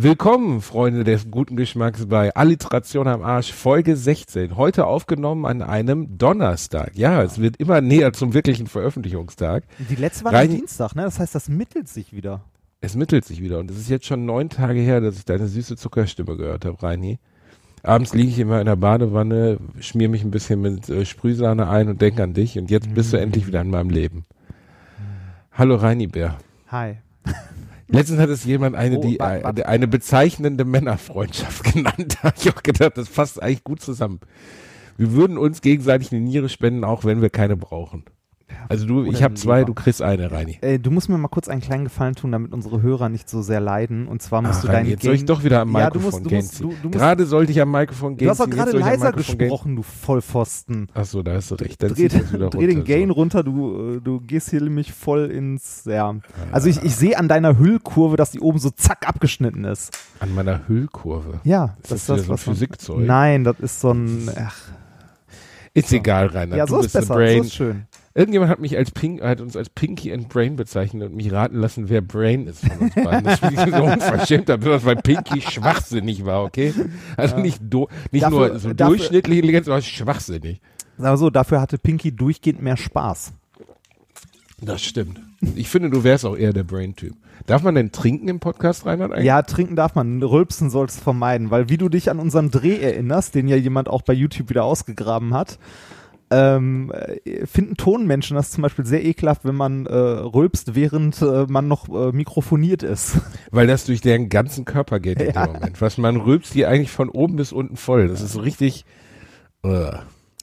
Willkommen, Freunde des guten Geschmacks bei Alliteration am Arsch, Folge 16. Heute aufgenommen an einem Donnerstag. Ja, es wird immer näher zum wirklichen Veröffentlichungstag. Die letzte war Rein- Dienstag, ne? Das heißt, das mittelt sich wieder. Es mittelt sich wieder und es ist jetzt schon neun Tage her, dass ich deine süße Zuckerstimme gehört habe, Reini. Abends liege ich immer in der Badewanne, schmier mich ein bisschen mit äh, Sprühsahne ein und denke an dich und jetzt bist du endlich wieder in meinem Leben. Hallo Reini Bär. Hi. Letztens hat es jemand eine, Oh, die, wa- äh, warte. eine bezeichnende Männerfreundschaft genannt. Da habe ich auch gedacht, das passt eigentlich gut zusammen. Wir würden uns gegenseitig eine Niere spenden, auch wenn wir keine brauchen. Also du, ich habe zwei, du kriegst eine, Reini. Äh, du musst mir mal kurz einen kleinen Gefallen tun, damit unsere Hörer nicht so sehr leiden. Und zwar musst Ach, du deinen jetzt soll ich doch wieder am Ja, du Mikrofon musst, du musst, du, du musst, Gerade sollte ich am Mikrofon gehen. du hast doch gerade leiser gesprochen, du Vollpfosten. Achso, da hast du recht. Dann Dreh, das dreh den runter, Gain so. runter, du, äh, du gehst hier nämlich voll ins, ja. Also ich, ich sehe an deiner Hüllkurve, dass die oben so zack abgeschnitten ist. An meiner Hüllkurve. Ja, Ist das wieder so ein Physikzeug? Nein, das ist so ein, ach, Ist egal, Rainer. ja, du so ist bist besser, Brain. so ist schön. Irgendjemand hat mich als Pink, hat uns als Pinky and Brain bezeichnet und mich raten lassen, wer Brain ist von uns beiden. Das ich so unverschämt, besonders weil Pinky schwachsinnig war, okay? Also nicht, do, nicht Dafür- nur so dafür- durchschnittliche Intelligenz, sondern schwachsinnig. Wir so, dafür hatte Pinky durchgehend mehr Spaß. Das stimmt. Ich finde, du wärst auch eher der Brain-Typ. Darf man denn trinken im Podcast, Reinhard? eigentlich? Ja, trinken darf man, rülpsen sollst vermeiden, weil wie du dich an unseren Dreh erinnerst, den ja jemand auch bei YouTube wieder ausgegraben hat, ähm, äh, finden Tonmenschen das zum Beispiel sehr ekelhaft, wenn man äh, rülpst, während äh, man noch äh, mikrofoniert ist. Weil das durch deren ganzen Körper geht in Ja. dem Moment. Was man rülpst hier eigentlich von oben bis unten voll. Das ist so richtig. Uh.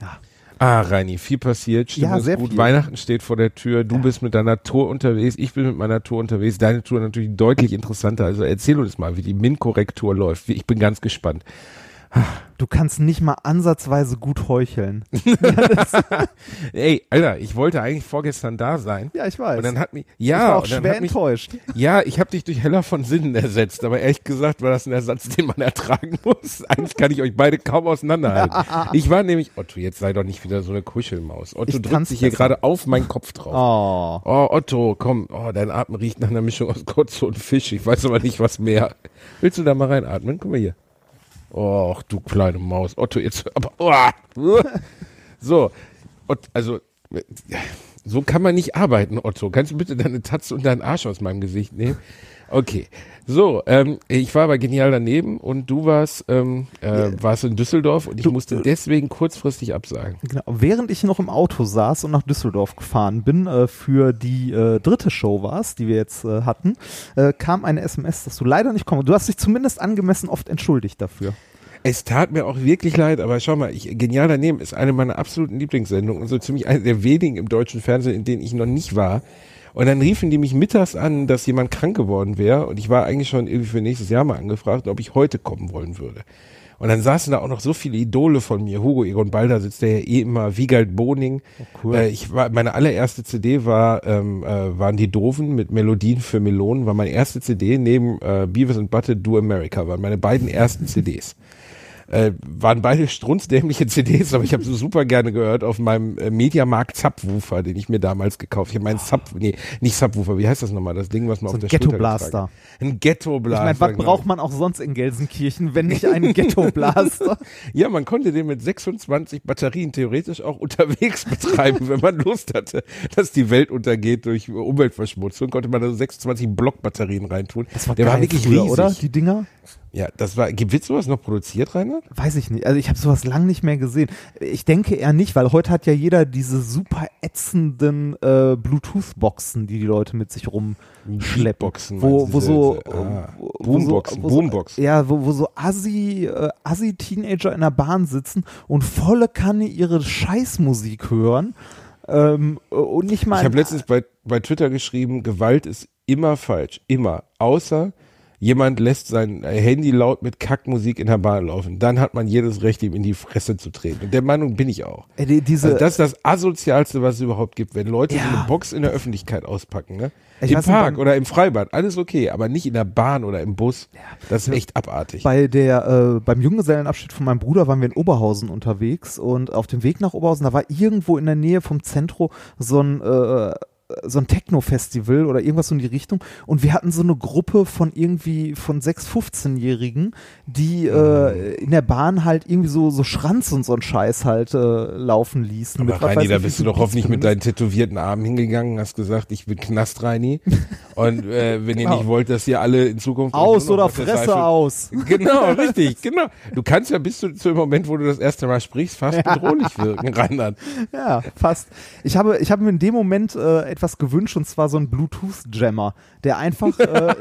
Ja. Ah, Reini, viel passiert. Stimmung Ja, sehr gut. viel. Weihnachten steht vor der Tür. Du bist mit deiner Tour unterwegs. Ich bin mit meiner Tour unterwegs. Deine Tour natürlich deutlich interessanter. Also erzähl uns mal, wie die Min-Korrektur läuft. Ich bin ganz gespannt. Du kannst nicht mal ansatzweise gut heucheln. Ey, Alter, ich wollte eigentlich vorgestern da sein. Ja, ich weiß. Und dann hat mich, ich ja, war auch und dann schwer hat mich, enttäuscht. Ja, ich habe dich durch Heller von Sinnen ersetzt, aber ehrlich gesagt war das ein Ersatz, den man ertragen muss. Eigentlich kann ich euch beide kaum auseinanderhalten. Ich war nämlich, Otto, jetzt sei doch nicht wieder so eine Kuschelmaus. Otto Ich drückt sich hier gerade auf meinen Kopf drauf. Oh. Oh, Otto, komm, oh, dein Atem riecht nach einer Mischung aus Kotze und Fisch. Ich weiß aber nicht, was mehr. Willst du da mal reinatmen? Guck mal hier. Och, du kleine Maus. Otto, jetzt, aber, oh, so, also, so kann man nicht arbeiten, Otto. Kannst du bitte deine Tatze und deinen Arsch aus meinem Gesicht nehmen? Okay. So, ähm, ich war aber genial daneben und du warst, ähm, äh, warst in Düsseldorf und ich Du- musste deswegen kurzfristig absagen. Genau. Während ich noch im Auto saß und nach Düsseldorf gefahren bin, äh, für die äh, dritte Show war's, die wir jetzt äh, hatten, äh, kam eine SMS, dass du leider nicht kommst. Du hast dich zumindest angemessen oft entschuldigt dafür. Es tat mir auch wirklich leid, aber schau mal, ich, genial daneben ist eine meiner absoluten Lieblingssendungen und so ziemlich eine der wenigen im deutschen Fernsehen, in denen ich noch nicht war. Und dann riefen die mich mittags an, dass jemand krank geworden wäre und ich war eigentlich schon irgendwie für nächstes Jahr mal angefragt, ob ich heute kommen wollen würde. Und dann saßen da auch noch so viele Idole von mir. Hugo Egon Balder sitzt der ja eh immer, Wiegald Boning. cool. Äh, ich war, meine allererste CD war, ähm, äh, waren die Doofen mit Melodien für Melonen, war meine erste CD neben äh, Beavis and Butthead Do America, waren meine beiden ersten CDs. Äh, waren beide strunzdämliche CDs, aber ich habe sie super gerne gehört auf meinem äh, Mediamarkt Subwoofer, den ich mir damals gekauft. Ich habe meinen Sub, nee, nicht Subwoofer, wie heißt das nochmal? Das Ding, was man So auf ein der getragen hat. Ein Ghetto Ich Blaster. meine, was genau. braucht man auch sonst in Gelsenkirchen, wenn nicht einen Ghetto-Blaster? Ja, man konnte den mit 26 Batterien theoretisch auch unterwegs betreiben, wenn man Lust hatte, dass die Welt untergeht durch Umweltverschmutzung, konnte man da so 26 Blockbatterien reintun. Das war Der geil war wirklich früher, riesig. oder? Die Dinger? Ja, das war, wird sowas noch produziert, Rainer? Weiß ich nicht. Also ich habe sowas lang nicht mehr gesehen. Ich denke eher nicht, weil heute hat ja jeder diese super ätzenden äh, Bluetooth-Boxen, die die Leute mit sich rumschleppen. Beatboxen, wo, meinst wo du, so ah, wo- wo Boomboxen, wo so, Boomboxen. Ja, wo, wo so Assi, äh, Assi-Teenager in der Bahn sitzen und volle Kanne ihre Scheißmusik hören. Ähm, und nicht mal. Ich habe letztens bei, bei Twitter geschrieben, Gewalt ist immer falsch. Immer. Außer jemand lässt sein Handy laut mit Kackmusik in der Bahn laufen, dann hat man jedes Recht, ihm in die Fresse zu treten. Und der Meinung bin ich auch. Äh, die, diese, Also das ist das asozialste, was es überhaupt gibt, wenn Leute so Ja. eine Box in der Öffentlichkeit auspacken, ne? Im nicht, Park beim- oder im Freibad, alles okay, aber nicht in der Bahn oder im Bus. Das ist echt abartig. Bei der, äh, beim Junggesellenabschied von meinem Bruder waren wir in Oberhausen unterwegs und auf dem Weg nach Oberhausen, da war irgendwo in der Nähe vom Zentrum so ein, äh, so ein Techno-Festival oder irgendwas so in die Richtung und wir hatten so eine Gruppe von irgendwie von sechs 15-Jährigen, die äh, in der Bahn halt irgendwie so, so Schranz und so ein Scheiß halt äh, laufen ließen. Aber mit Reini, weiß da bist du doch hoffentlich mit deinen tätowierten Armen hingegangen, hast gesagt, ich bin Knast Reini. Und äh, wenn ihr Genau. nicht wollt, dass ihr alle in Zukunft Aus oder Fresse Seife- aus. Genau, richtig, genau. Du kannst ja bis zu, zu dem Moment, wo du das erste Mal sprichst, fast bedrohlich wirken, Randern. Ja, fast. Ich habe, ich habe mir in dem Moment äh, etwas gewünscht und zwar so ein Bluetooth-Jammer, der einfach, äh,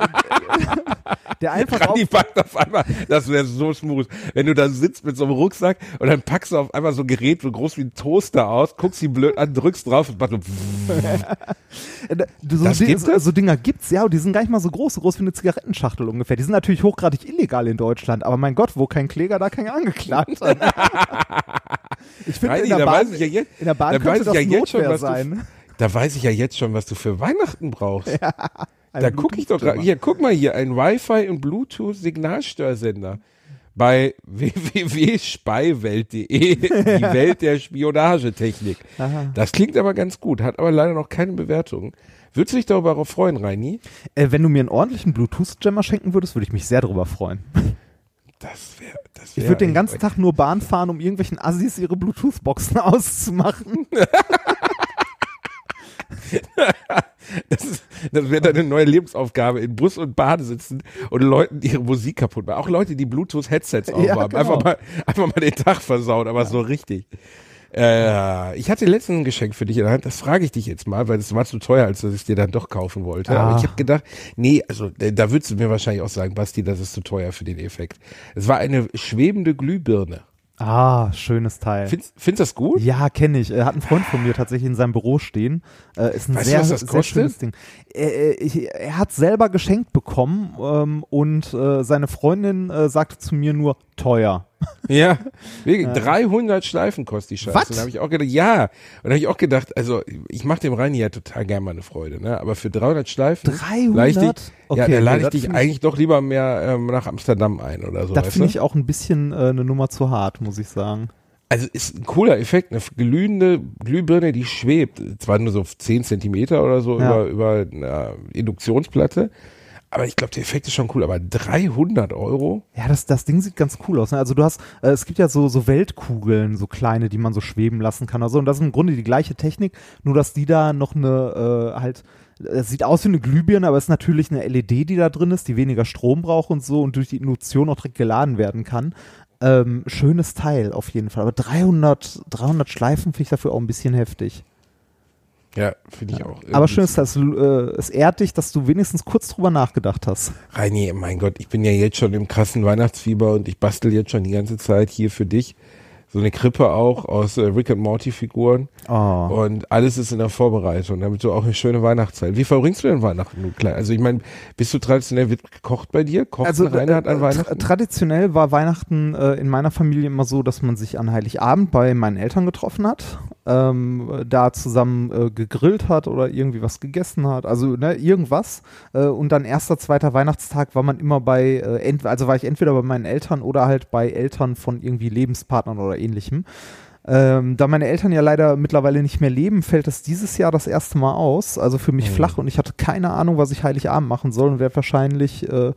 der einfach Rani packt auf einmal, das wäre so smooth, wenn du da sitzt mit so einem Rucksack und dann packst du auf einmal so ein Gerät so groß wie ein Toaster aus, guckst ihn blöd an, drückst drauf und machst so äh, so, Das Di- gibt so, es? so Dinger gibt's, ja, und die sind gar nicht mal so groß, so groß wie eine Zigarettenschachtel ungefähr. Die sind natürlich hochgradig illegal in Deutschland, aber mein Gott, wo kein Kläger, da kein Angeklagter. ich finde, in, der Bahn- ich ja jetzt, in der Bahn da könnte weiß das ja jetzt schon, Notwehr was du, sein. Da weiß ich ja jetzt schon, was du für Weihnachten brauchst. Ein Da gucke ich doch gerade. Hier, guck mal hier, ein Wi-Fi und Bluetooth-Signalstörsender bei www.speiwelt.de, die Welt der Spionagetechnik. Aha. Das klingt aber ganz gut, hat aber leider noch keine Bewertung. Würdest du dich darüber freuen, Reini? Äh, wenn du mir einen ordentlichen Bluetooth-Jammer schenken würdest, würde ich mich sehr darüber freuen. Das wäre, das Ich wär würde den ganzen Tag nur Bahn fahren, um irgendwelchen Assis ihre Bluetooth-Boxen auszumachen. Das, ist- das wäre deine neue Lebensaufgabe, in Bus und Bahn sitzen und Leuten ihre Musik kaputt machen. Auch Leute, die Bluetooth-Headsets aufhaben. genau. einfach, mal, einfach mal den Tag versauen, aber so richtig. Äh, ich hatte letztens ein Geschenk für dich in der Hand, das frage ich dich jetzt mal, weil es war zu teuer, als dass ich es dir dann doch kaufen wollte. Aber Ah. ich habe gedacht, nee, also äh, da würdest du mir wahrscheinlich auch sagen, Basti, das ist zu teuer für den Effekt. Es war eine schwebende Glühbirne. Ah, schönes Teil. Findest, findest du das gut? Ja, kenne ich. Er hat einen Freund von mir tatsächlich in seinem Büro stehen. Äh, ist ein Weißt du, sehr, was das sehr schönes Ding. Äh, äh, ich, er hat selber geschenkt bekommen ähm, und äh, seine Freundin äh, sagte zu mir nur teuer. Ja, wirklich, 300 Schleifen kostet die Scheiße. Was? Und da habe ich auch gedacht, ja. Und da habe ich auch gedacht, also ich mache dem Reini ja total gern mal eine Freude, ne? Aber für 300 Schleifen 300? lade ich dich, Okay, ja, da lade ich dich find ich- eigentlich doch lieber mehr ähm, nach Amsterdam ein oder so. Das finde ich auch ein bisschen äh, eine Nummer zu hart, muss ich sagen. Also ist ein cooler Effekt, eine glühende Glühbirne, die schwebt. Zwar nur so 10 Zentimeter oder so Ja. über, über eine Induktionsplatte. Aber ich glaube, der Effekt ist schon cool. Aber 300 Euro? Ja, das, das Ding sieht ganz cool aus. Ne? Also du hast, äh, es gibt ja so, so Weltkugeln, so kleine, die man so schweben lassen kann. Also, und das ist im Grunde die gleiche Technik, nur dass die da noch eine, äh, halt, es sieht aus wie eine Glühbirne, aber es ist natürlich eine LED, die da drin ist, die weniger Strom braucht und so und durch die Induktion auch direkt geladen werden kann. Ähm, schönes Teil auf jeden Fall. Aber 300, 300 Schleifen finde ich dafür auch ein bisschen heftig. Ja, finde ich auch. Aber schön ist, dass äh, es ehrt dich, dass du wenigstens kurz drüber nachgedacht hast. Reini, mein Gott, ich bin ja jetzt schon im krassen Weihnachtsfieber und ich bastel jetzt schon die ganze Zeit hier für dich so eine Krippe auch aus äh, Rick and Morty Figuren Oh. und alles ist in der Vorbereitung, damit du auch eine schöne Weihnachtszeit. Wie verbringst du denn Weihnachten, du klein? Also ich meine, bist du traditionell wird gekocht bei dir? Kocht Also ein Reinhard äh, an tra Weihnachten? traditionell war Weihnachten äh, in meiner Familie immer so, dass man sich an Heiligabend bei meinen Eltern getroffen hat, ähm, da zusammen äh, gegrillt hat oder irgendwie was gegessen hat, also ne, irgendwas. Äh, und dann erster, zweiter Weihnachtstag war man immer bei, äh, also war ich entweder bei meinen Eltern oder halt bei Eltern von irgendwie Lebenspartnern oder ähnlichem. Ähm, da meine Eltern ja leider mittlerweile nicht mehr leben, fällt es dieses Jahr das erste Mal aus. Also für mich Mhm. flach und ich hatte keine Ahnung, was ich Heiligabend machen soll und werde wahrscheinlich äh,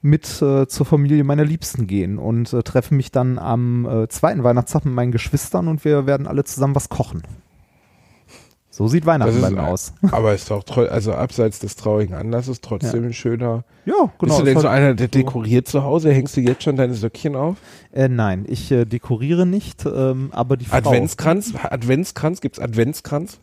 mit äh, zur Familie meiner Liebsten gehen und äh, treffe mich dann am äh, zweiten Weihnachtstag mit meinen Geschwistern und wir werden alle zusammen was kochen. So sieht Weihnachten bei mir ein- aus. Aber ist doch also abseits des traurigen Anlasses trotzdem ein schöner. Ja, genau. Bist du denn so einer, der dekoriert zu Hause? Hängst du jetzt schon deine Söckchen auf? Äh, nein, ich äh, dekoriere nicht, ähm, aber die Frau. Adventskranz? Adventskranz? Gibt's Adventskranz?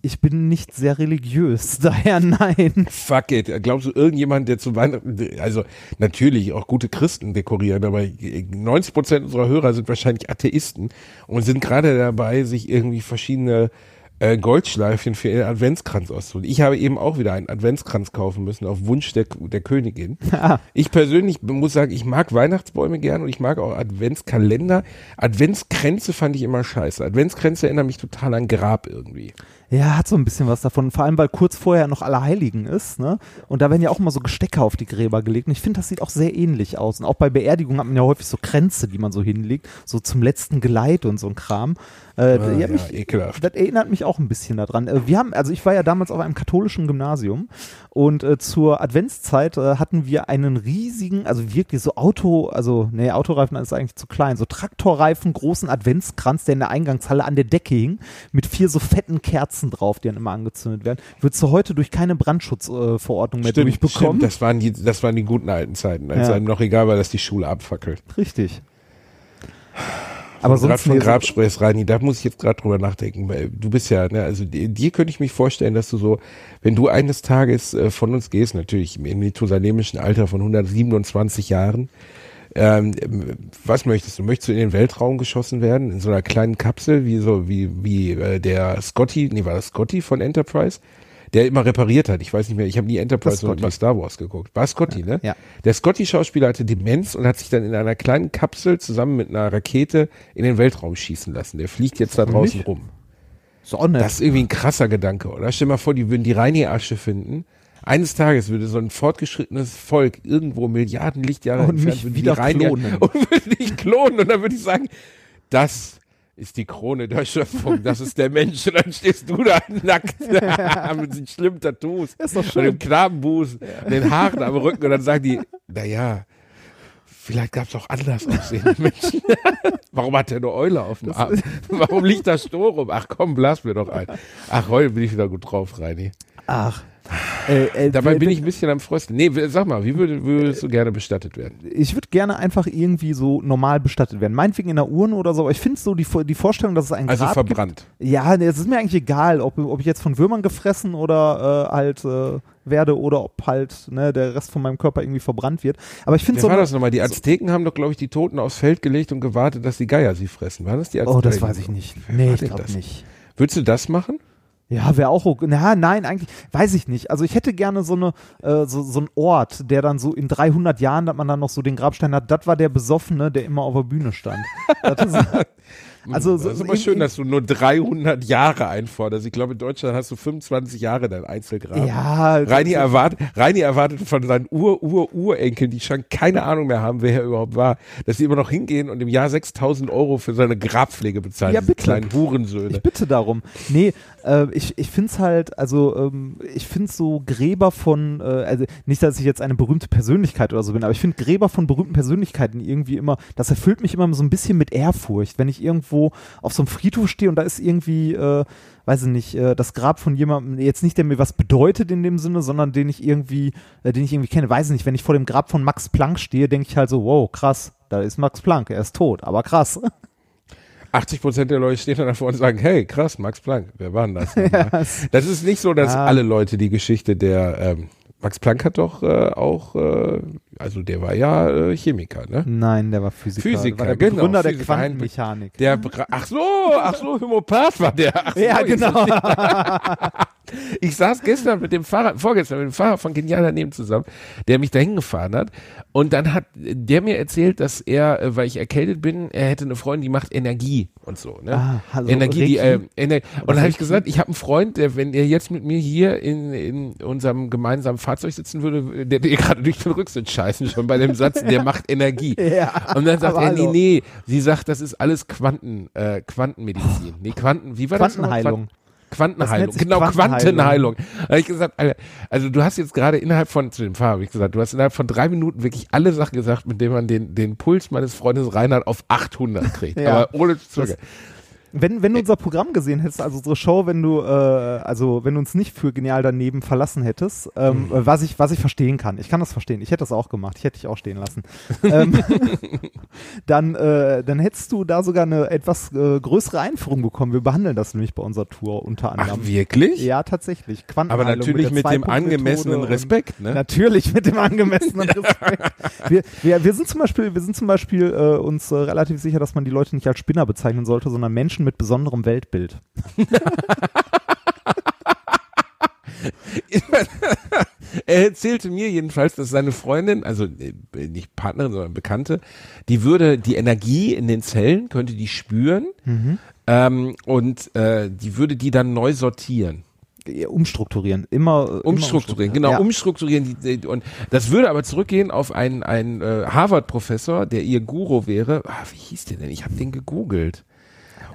Ich bin nicht sehr religiös, daher nein. Fuck it. Glaubst du, irgendjemand, der zu Weihnachten, also natürlich auch gute Christen dekorieren, aber 90 Prozent unserer Hörer sind wahrscheinlich Atheisten und sind gerade dabei, sich irgendwie verschiedene äh, Goldschleifchen für ihren Adventskranz auszuholen. Ich habe eben auch wieder einen Adventskranz kaufen müssen auf Wunsch der, der Königin. Ich persönlich muss sagen, ich mag Weihnachtsbäume gern und ich mag auch Adventskalender. Adventskränze fand ich immer scheiße. Adventskränze erinnern mich total an Grab irgendwie. Ja, hat so ein bisschen was davon. Vor allem, weil kurz vorher noch Allerheiligen ist, ne? Und da werden ja auch immer so Gestecke auf die Gräber gelegt. Und ich finde, das sieht auch sehr ähnlich aus. Und auch bei Beerdigungen hat man ja häufig so Kränze, die man so hinlegt, so zum letzten Geleit und so ein Kram. Äh, Ah, ja, mich, ekelhaft. Das erinnert mich auch ein bisschen daran. Äh, wir haben, also ich war ja damals auf einem katholischen Gymnasium und äh, zur Adventszeit äh, hatten wir einen riesigen, also wirklich so Auto, also nee, Autoreifen ist eigentlich zu klein, so Traktorreifen, großen Adventskranz, der in der Eingangshalle an der Decke hing, mit vier so fetten Kerzen drauf, die dann immer angezündet werden. Würdest du heute durch keine Brandschutzverordnung äh, Verordnung mehr Stimmt, durchbekommen? stimmt, das waren die, das waren die guten alten Zeiten, als Ja. einem noch egal war, dass die Schule abfackelt. Richtig. Aber gerade sonst von nee, so- Grabsprechs, Rani, da muss ich jetzt gerade drüber nachdenken, weil du bist ja, ne, also dir, dir könnte ich mich vorstellen, dass du so, wenn du eines Tages äh, von uns gehst, natürlich im methusalemischen Alter von 127 Jahren, ähm, was möchtest du? Möchtest du in den Weltraum geschossen werden, in so einer kleinen Kapsel, wie so, wie, wie äh, der Scotty, nee, war das Scotty von Enterprise? Der immer repariert hat. Ich weiß nicht mehr, ich habe nie Enterprise Scotty. mal Star Wars geguckt. War Scotty, ne? Ja. Der Scotty-Schauspieler hatte Demenz und hat sich dann in einer kleinen Kapsel zusammen mit einer Rakete in den Weltraum schießen lassen. Der fliegt jetzt da draußen rum. nett. Das ist irgendwie ein krasser Gedanke, oder? Stell dir mal vor, die würden die Reini-Asche finden. Eines Tages würde so ein fortgeschrittenes Volk irgendwo Milliarden Lichtjahre Und entfernt mich wieder klonen. und würde dich klonen und dann würde ich sagen, das ist die Krone der Schöpfung, das ist der Mensch und dann stehst du da nackt mit den schlimmen Tattoos Ist doch und dem schön. Knabenbusen, den Haaren am Rücken und dann sagen die, naja, vielleicht gab es auch anders aussehende Menschen. Warum hat der eine Eule auf dem Arm? Warum liegt da Stroh rum? Ach komm, blas mir doch ein. Ach, heute bin ich wieder gut drauf, Reini. Ach. Äh, äh, Dabei bin ich ein bisschen am Frösten. Nee, sag mal, wie würd- würdest du gerne bestattet werden? ich würde gerne einfach irgendwie so normal bestattet werden. Meinetwegen in einer Urne oder so, aber ich finde so die, die Vorstellung, dass es ein Also Grab verbrannt. Gibt, ja, nee, es ist mir eigentlich egal, ob, ob ich jetzt von Würmern gefressen oder äh, halt äh, werde oder ob halt ne, der Rest von meinem Körper irgendwie verbrannt wird. Aber ich finde so. war das nochmal? Die Azteken haben doch, glaube ich, die Toten aufs Feld gelegt und gewartet, dass die Geier sie fressen. War das die Azteken? Oh, das weiß ich nicht. Nee, ich glaube nicht. Würdest du das machen? Ja, wäre auch okay. Na, nein, eigentlich, weiß ich nicht. Also ich hätte gerne so eine, äh, so, so ein Ort, der dann so in 300 Jahren, dass man dann noch so den Grabstein hat, das war der Besoffene, der immer auf der Bühne stand. Das ist, also so, das ist so immer in- schön, dass du nur 300 Jahre einforderst. Ich glaube, in Deutschland hast du 25 Jahre dein Einzelgrab. Ja, Reini erwartet, Reini erwartet von seinen Ur-Ur-Urenkeln, die schon keine Ahnung mehr haben, wer er überhaupt war, dass sie immer noch hingehen und im Jahr 6000 Euro für seine Grabpflege bezahlen. Ja, bitte. kleinen Hurensöhne. Ich bitte darum. Nee, äh, ich, ich finde es halt, also ähm, ich finde so Gräber von, äh, also nicht, dass ich jetzt eine berühmte Persönlichkeit oder so bin, aber ich finde Gräber von berühmten Persönlichkeiten irgendwie immer, das erfüllt mich immer so ein bisschen mit Ehrfurcht, wenn ich irgendwo auf so einem Friedhof stehe und da ist irgendwie, äh, weiß ich nicht, äh, das Grab von jemandem, jetzt nicht, der mir was bedeutet in dem Sinne, sondern den ich irgendwie, äh, den ich irgendwie kenne. Weiß ich nicht, wenn ich vor dem Grab von Max Planck stehe, denke ich halt so, wow, krass, da ist Max Planck, er ist tot, aber krass. 80 Prozent der Leute stehen dann davor und sagen, hey, krass, Max Planck, wer war denn das? nochmal? es- das ist nicht so, dass Ah. alle Leute die Geschichte der, ähm, Max Planck hat doch äh, auch, äh, also der war ja äh, Chemiker, ne? Nein, der war Physiker. Physiker, der genau, Begründer der Physiker, Quantenmechanik. Der, ach so, ach so, Homöopath war der. Ach ja, genau. Ich saß gestern mit dem Fahrrad, vorgestern mit dem Fahrer von Genial daneben zusammen, der mich dahin gefahren hat. Und dann hat der mir erzählt, dass er, äh, weil ich erkältet bin, er hätte eine Freundin, die macht Energie und so. Ne? Ah, also Energie, die, äh? Ener und dann habe ich gesagt, ich habe einen Freund, der, wenn er jetzt mit mir hier in, in unserem gemeinsamen Fahrzeug sitzen würde, der dir gerade durch den Rücksitz scheißen schon bei dem Satz, der macht Energie. Ja, Und dann sagt er, nee, hallo. nee, sie sagt, das ist alles Quanten, äh, Quantenmedizin. Nee, Quanten, wie war das? noch? Quantenheilung. Quantenheilung, genau, Quantenheilung. Quantenheilung. Da ich gesagt, Alter, also du hast jetzt gerade innerhalb von, zu dem Fahrer habe ich gesagt, du hast innerhalb von drei Minuten wirklich alle Sachen gesagt, mit denen man den, den Puls meines Freundes Reinhard auf 800 kriegt. Ja. Aber ohne zu zögern. Wenn, wenn du unser Programm gesehen hättest, also unsere Show, wenn du, äh, also wenn du uns nicht für genial daneben verlassen hättest, ähm, Mhm. was ich, was ich verstehen kann. Ich kann das verstehen. Ich hätte das auch gemacht. Ich hätte dich auch stehen lassen. ähm, dann, äh, dann hättest du da sogar eine etwas äh, größere Einführung bekommen. Wir behandeln das nämlich bei unserer Tour unter Ach, anderem. wirklich? ja, tatsächlich. Aber natürlich der mit dem angemessenen Respekt, ne? Natürlich mit dem angemessenen Respekt. wir, wir, wir sind zum Beispiel, wir sind zum Beispiel äh, uns äh, relativ sicher, dass man die Leute nicht als Spinner bezeichnen sollte, sondern Menschen, Menschen mit besonderem Weltbild. er erzählte mir jedenfalls, dass seine Freundin, also äh, nicht Partnerin, sondern Bekannte, die würde die Energie in den Zellen, könnte die spüren ähm, und äh, die würde die dann neu sortieren. Umstrukturieren, immer immer Umstrukturieren, genau, Ja. umstrukturieren. Die, die, und das würde aber zurückgehen auf einen, einen äh, Harvard-Professor, der ihr Guru wäre. Ah, wie hieß der denn? Ich habe den gegoogelt.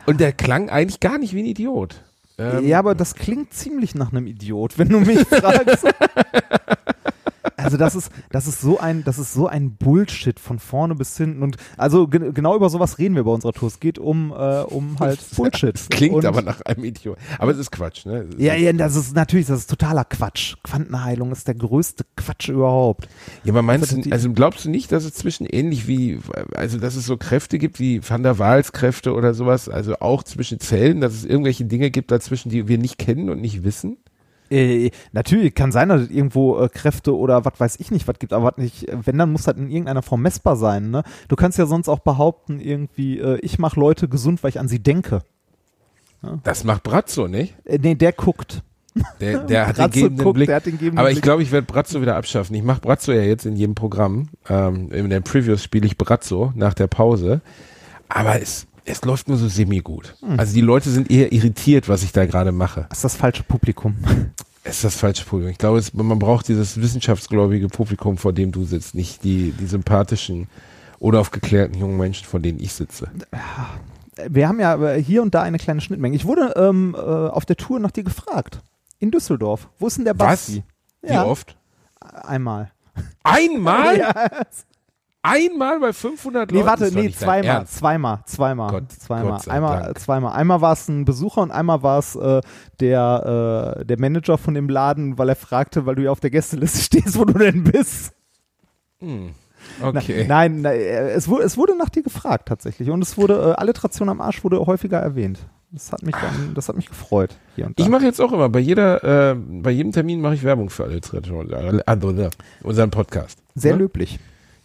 Und der klang eigentlich gar nicht wie ein Idiot. Ähm, ja, aber das klingt ziemlich nach einem Idiot, wenn du mich fragst. Also das ist, das ist so ein, das ist so ein Bullshit von vorne bis hinten und also ge genau über sowas reden wir bei unserer Tour. Es geht um, äh, um halt Bullshit. Das klingt und, aber nach einem Idiot. Aber es ist Quatsch, ne? Ist- Ja, ja, das ist natürlich, das ist totaler Quatsch. Quantenheilung ist der größte Quatsch überhaupt. Ja, aber meinst du, also glaubst du nicht, dass es zwischen ähnlich wie, also dass es so Kräfte gibt wie Van der Waals Kräfte oder sowas, also auch zwischen Zellen, dass es irgendwelche Dinge gibt dazwischen, die wir nicht kennen und nicht wissen? Äh, natürlich kann sein, dass es irgendwo äh, Kräfte oder was weiß ich nicht, was gibt, aber was nicht, wenn, dann muss das in irgendeiner Form messbar sein. Ne? Du kannst ja sonst auch behaupten, irgendwie, äh, ich mache Leute gesund, weil ich an sie denke. Das macht Brazzo, nicht? Äh, nee, der guckt. Der, der hat den guckt, Blick. der hat den gebenden Aber ich glaube, ich werde Brazzo wieder abschaffen. Ich mache Brazzo ja jetzt in jedem Programm. Ähm, in den Previews spiele ich Brazzo nach der Pause. Aber es, es läuft nur so semi-gut. Hm. Also die Leute sind eher irritiert, was ich da gerade mache. Das ist das falsche Publikum. Es ist das falsche Publikum. Ich glaube, es, man braucht dieses wissenschaftsgläubige Publikum, vor dem du sitzt, nicht die, die sympathischen oder aufgeklärten jungen Menschen, vor denen ich sitze. Wir haben ja äh, hier und da eine kleine Schnittmenge. Ich wurde ähm, äh, auf der Tour nach dir gefragt. In Düsseldorf. Wo ist denn der Was? Basti? Wie Ja, oft? einmal. Einmal? Ja. Einmal bei 500 Nee, Leuten? warte, nee, zweimal, zweimal, zweimal, Gott- zweimal. Gott einmal, Dank. zweimal. Einmal war es ein Besucher und einmal war es äh, der, äh, der Manager von dem Laden, weil er fragte, weil du ja auf der Gästeliste stehst, wo du denn bist. Hm. Na- Okay. Nein, na, es, wurde, es wurde nach dir gefragt tatsächlich und es wurde, äh, Alliteration am Arsch wurde häufiger erwähnt. Das hat mich dann, das hat mich gefreut. Hier und da. Ich mache jetzt auch immer, bei jeder, äh, bei jedem Termin mache ich Werbung für Alliteration, äh, also, ne, unseren Podcast. Sehr Ne? löblich.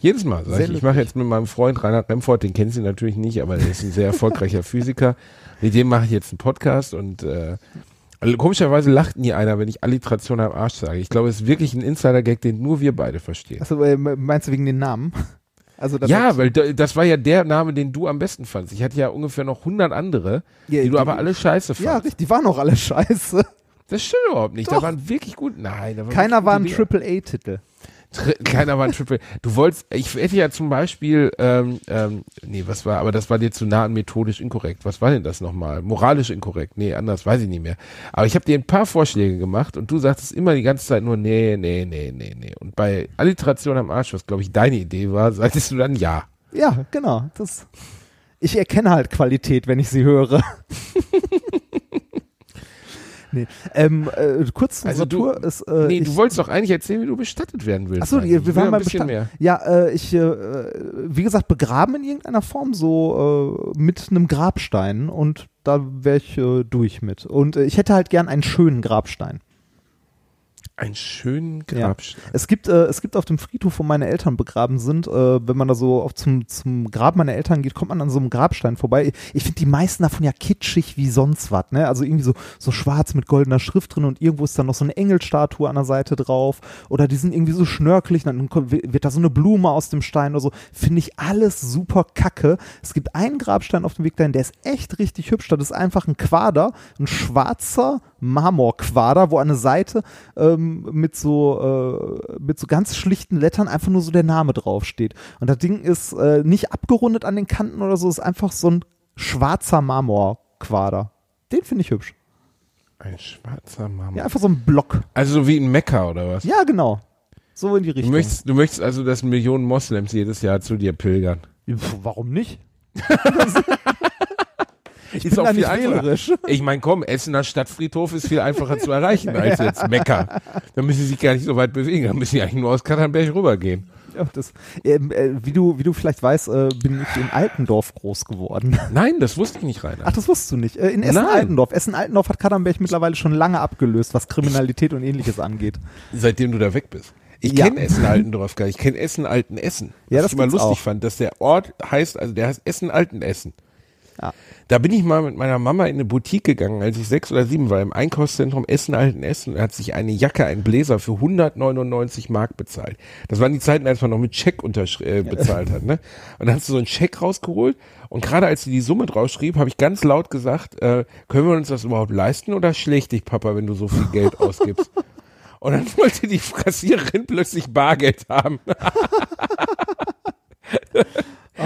Jedes Mal. Sag ich, ich mache jetzt mit meinem Freund Reinhard Remford, den kennen Sie natürlich nicht, aber der ist ein sehr erfolgreicher Physiker. Mit dem mache ich jetzt einen Podcast und äh, also komischerweise lacht nie einer, wenn ich Alliteration am Arsch sage. Ich glaube, es ist wirklich ein Insider-Gag, den nur wir beide verstehen. Also, äh, meinst du wegen den Namen? Also, Ja, weil da- das war ja der Name, den du am besten fandst. Ich hatte ja ungefähr noch 100 andere, Ja, die du aber alle scheiße Ja, fandst. richtig, die waren auch alle scheiße. das stimmt überhaupt nicht. Da Doch. waren wirklich gut. Nein, da waren Keiner war ein. Triple-A-Titel. Keiner war ein Triple. Du wolltest, ich hätte ja zum Beispiel, ähm, ähm, nee, was war, aber das war dir zu nah an methodisch inkorrekt. Was war denn das nochmal? Moralisch inkorrekt. Nee, anders weiß ich nicht mehr. Aber ich habe dir ein paar Vorschläge gemacht und du sagtest immer die ganze Zeit nur, nee, nee, nee, nee, nee. Und bei Alliteration am Arsch, was glaube ich deine Idee war, sagtest du dann ja. Ja, genau. Das, ich erkenne halt Qualität, wenn ich sie höre. nee. ähm, äh, kurz Also du- Tour ist. Äh, nee, ich, du wolltest doch eigentlich erzählen, wie du bestattet werden willst. Achso, wir, wir waren mal bisschen mehr. Ja, äh, ich, äh, wie gesagt, begraben in irgendeiner Form, so äh, mit einem Grabstein und da wäre ich äh, durch mit. Und äh, ich hätte halt gern einen schönen Grabstein. Einen schönen Ja. Grabstein. Es gibt, äh, es gibt auf dem Friedhof, wo meine Eltern begraben sind, äh, wenn man da so auf zum, zum Grab meiner Eltern geht, kommt man an so einem Grabstein vorbei. Ich finde die meisten davon ja kitschig wie sonst was, ne? Also irgendwie so, so schwarz mit goldener Schrift drin und irgendwo ist dann noch so eine Engelstatue an der Seite drauf. Oder die sind irgendwie so schnörkelig, dann kommt- wird da so eine Blume aus dem Stein oder so. Finde ich alles super kacke. Es gibt einen Grabstein auf dem Weg dahin, der ist echt richtig hübsch. Das ist einfach ein Quader, ein schwarzer Marmorquader, wo an der Seite ähm, mit so äh, mit so ganz schlichten Lettern einfach nur so der Name draufsteht. Und das Ding ist äh, nicht abgerundet an den Kanten oder so, ist einfach so ein schwarzer Marmorquader. Den finde ich hübsch. Ein schwarzer Marmor. Ja, einfach so ein Block. Also so wie ein Mekka oder was? Ja, genau. So in die Du Richtung. möchtest, du möchtest also, dass Millionen Moslems jedes Jahr zu dir pilgern. Pff, Warum nicht? Ich bin da nicht wählerisch. Ich meine, komm, Essener Stadtfriedhof ist viel einfacher zu erreichen als jetzt Mekka. Da müssen sie sich gar nicht so weit bewegen. Da müssen sie eigentlich nur aus Katternberg rübergehen. Ja, das, ähm, äh, wie, du, wie du vielleicht weißt, äh, bin ich in Altendorf groß geworden. Nein, das wusste ich nicht, Rainer. Ach, das wusstest du nicht. Äh, in. Essen-Altendorf. Essen-Altendorf hat Kadernberg mittlerweile schon lange abgelöst, was Kriminalität und ähnliches angeht. Seitdem du da weg bist. Ich Ja. kenne Essen-Altendorf gar nicht. Ich kenne Essen-Altenessen. Ja, Was das ich immer lustig auch. fand, dass der Ort heißt, also der heißt Essen-Altenessen. Ja. Da bin ich mal mit meiner Mama in eine Boutique gegangen, als ich sechs oder sieben war, im Einkaufszentrum Essen Alten Essen und hat sich eine Jacke, ein Bläser für 199 Mark bezahlt. Das waren die Zeiten, als man noch mit Scheck äh, bezahlt hat. Ne? Und dann hast du so einen Scheck rausgeholt und gerade als sie die Summe drauf schrieb, habe ich ganz laut gesagt, äh, können wir uns das überhaupt leisten oder schlägt dich Papa, wenn du so viel Geld ausgibst? Und dann wollte die Kassiererin plötzlich Bargeld haben.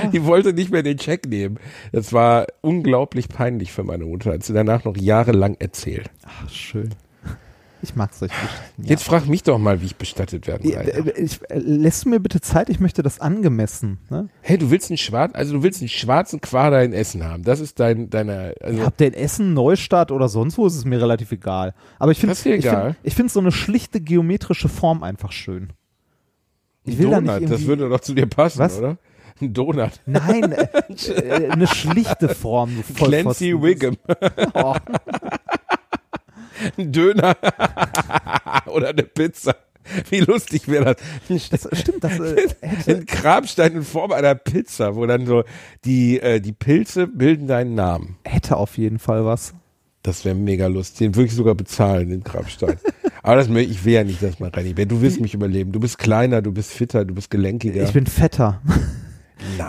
Die wollte nicht mehr den Check nehmen. Das war unglaublich peinlich für meine Mutter, hat sie danach noch jahrelang erzählt. Ach, schön. Ich mag solche Geschichten. Ja. Jetzt frag mich doch mal, wie ich bestattet werden soll. äh, ich, äh, lässt du mir bitte Zeit? Ich möchte das angemessen. Ne? Hey, du willst einen schwarzen, also du willst einen schwarzen Quader in Essen haben. Das ist dein, deine, also Habt ihr in Essen, Neustadt oder sonst wo, ist es mir relativ egal. Aber ich finde ich egal. find, so eine schlichte geometrische Form einfach schön. Ich will da nicht Donut, das würde doch zu dir passen, Was? oder? Ein Donut. Nein, äh, äh, eine schlichte Form. Du Clancy. Wiggum. Oh, Ein Döner. oder eine Pizza. Wie lustig wäre das? das stimmt, das äh, hätte, Ein Grabstein in Form einer Pizza, wo dann so die, äh, die Pilze bilden deinen Namen. hätte auf jeden Fall was. Das wäre mega lustig. Den würde ich sogar bezahlen, den Grabstein. Aber das, ich will ja nicht, dass man rein wird. Du wirst mich überleben. Du bist kleiner, du bist fitter, du bist gelenkiger. Ich bin fetter.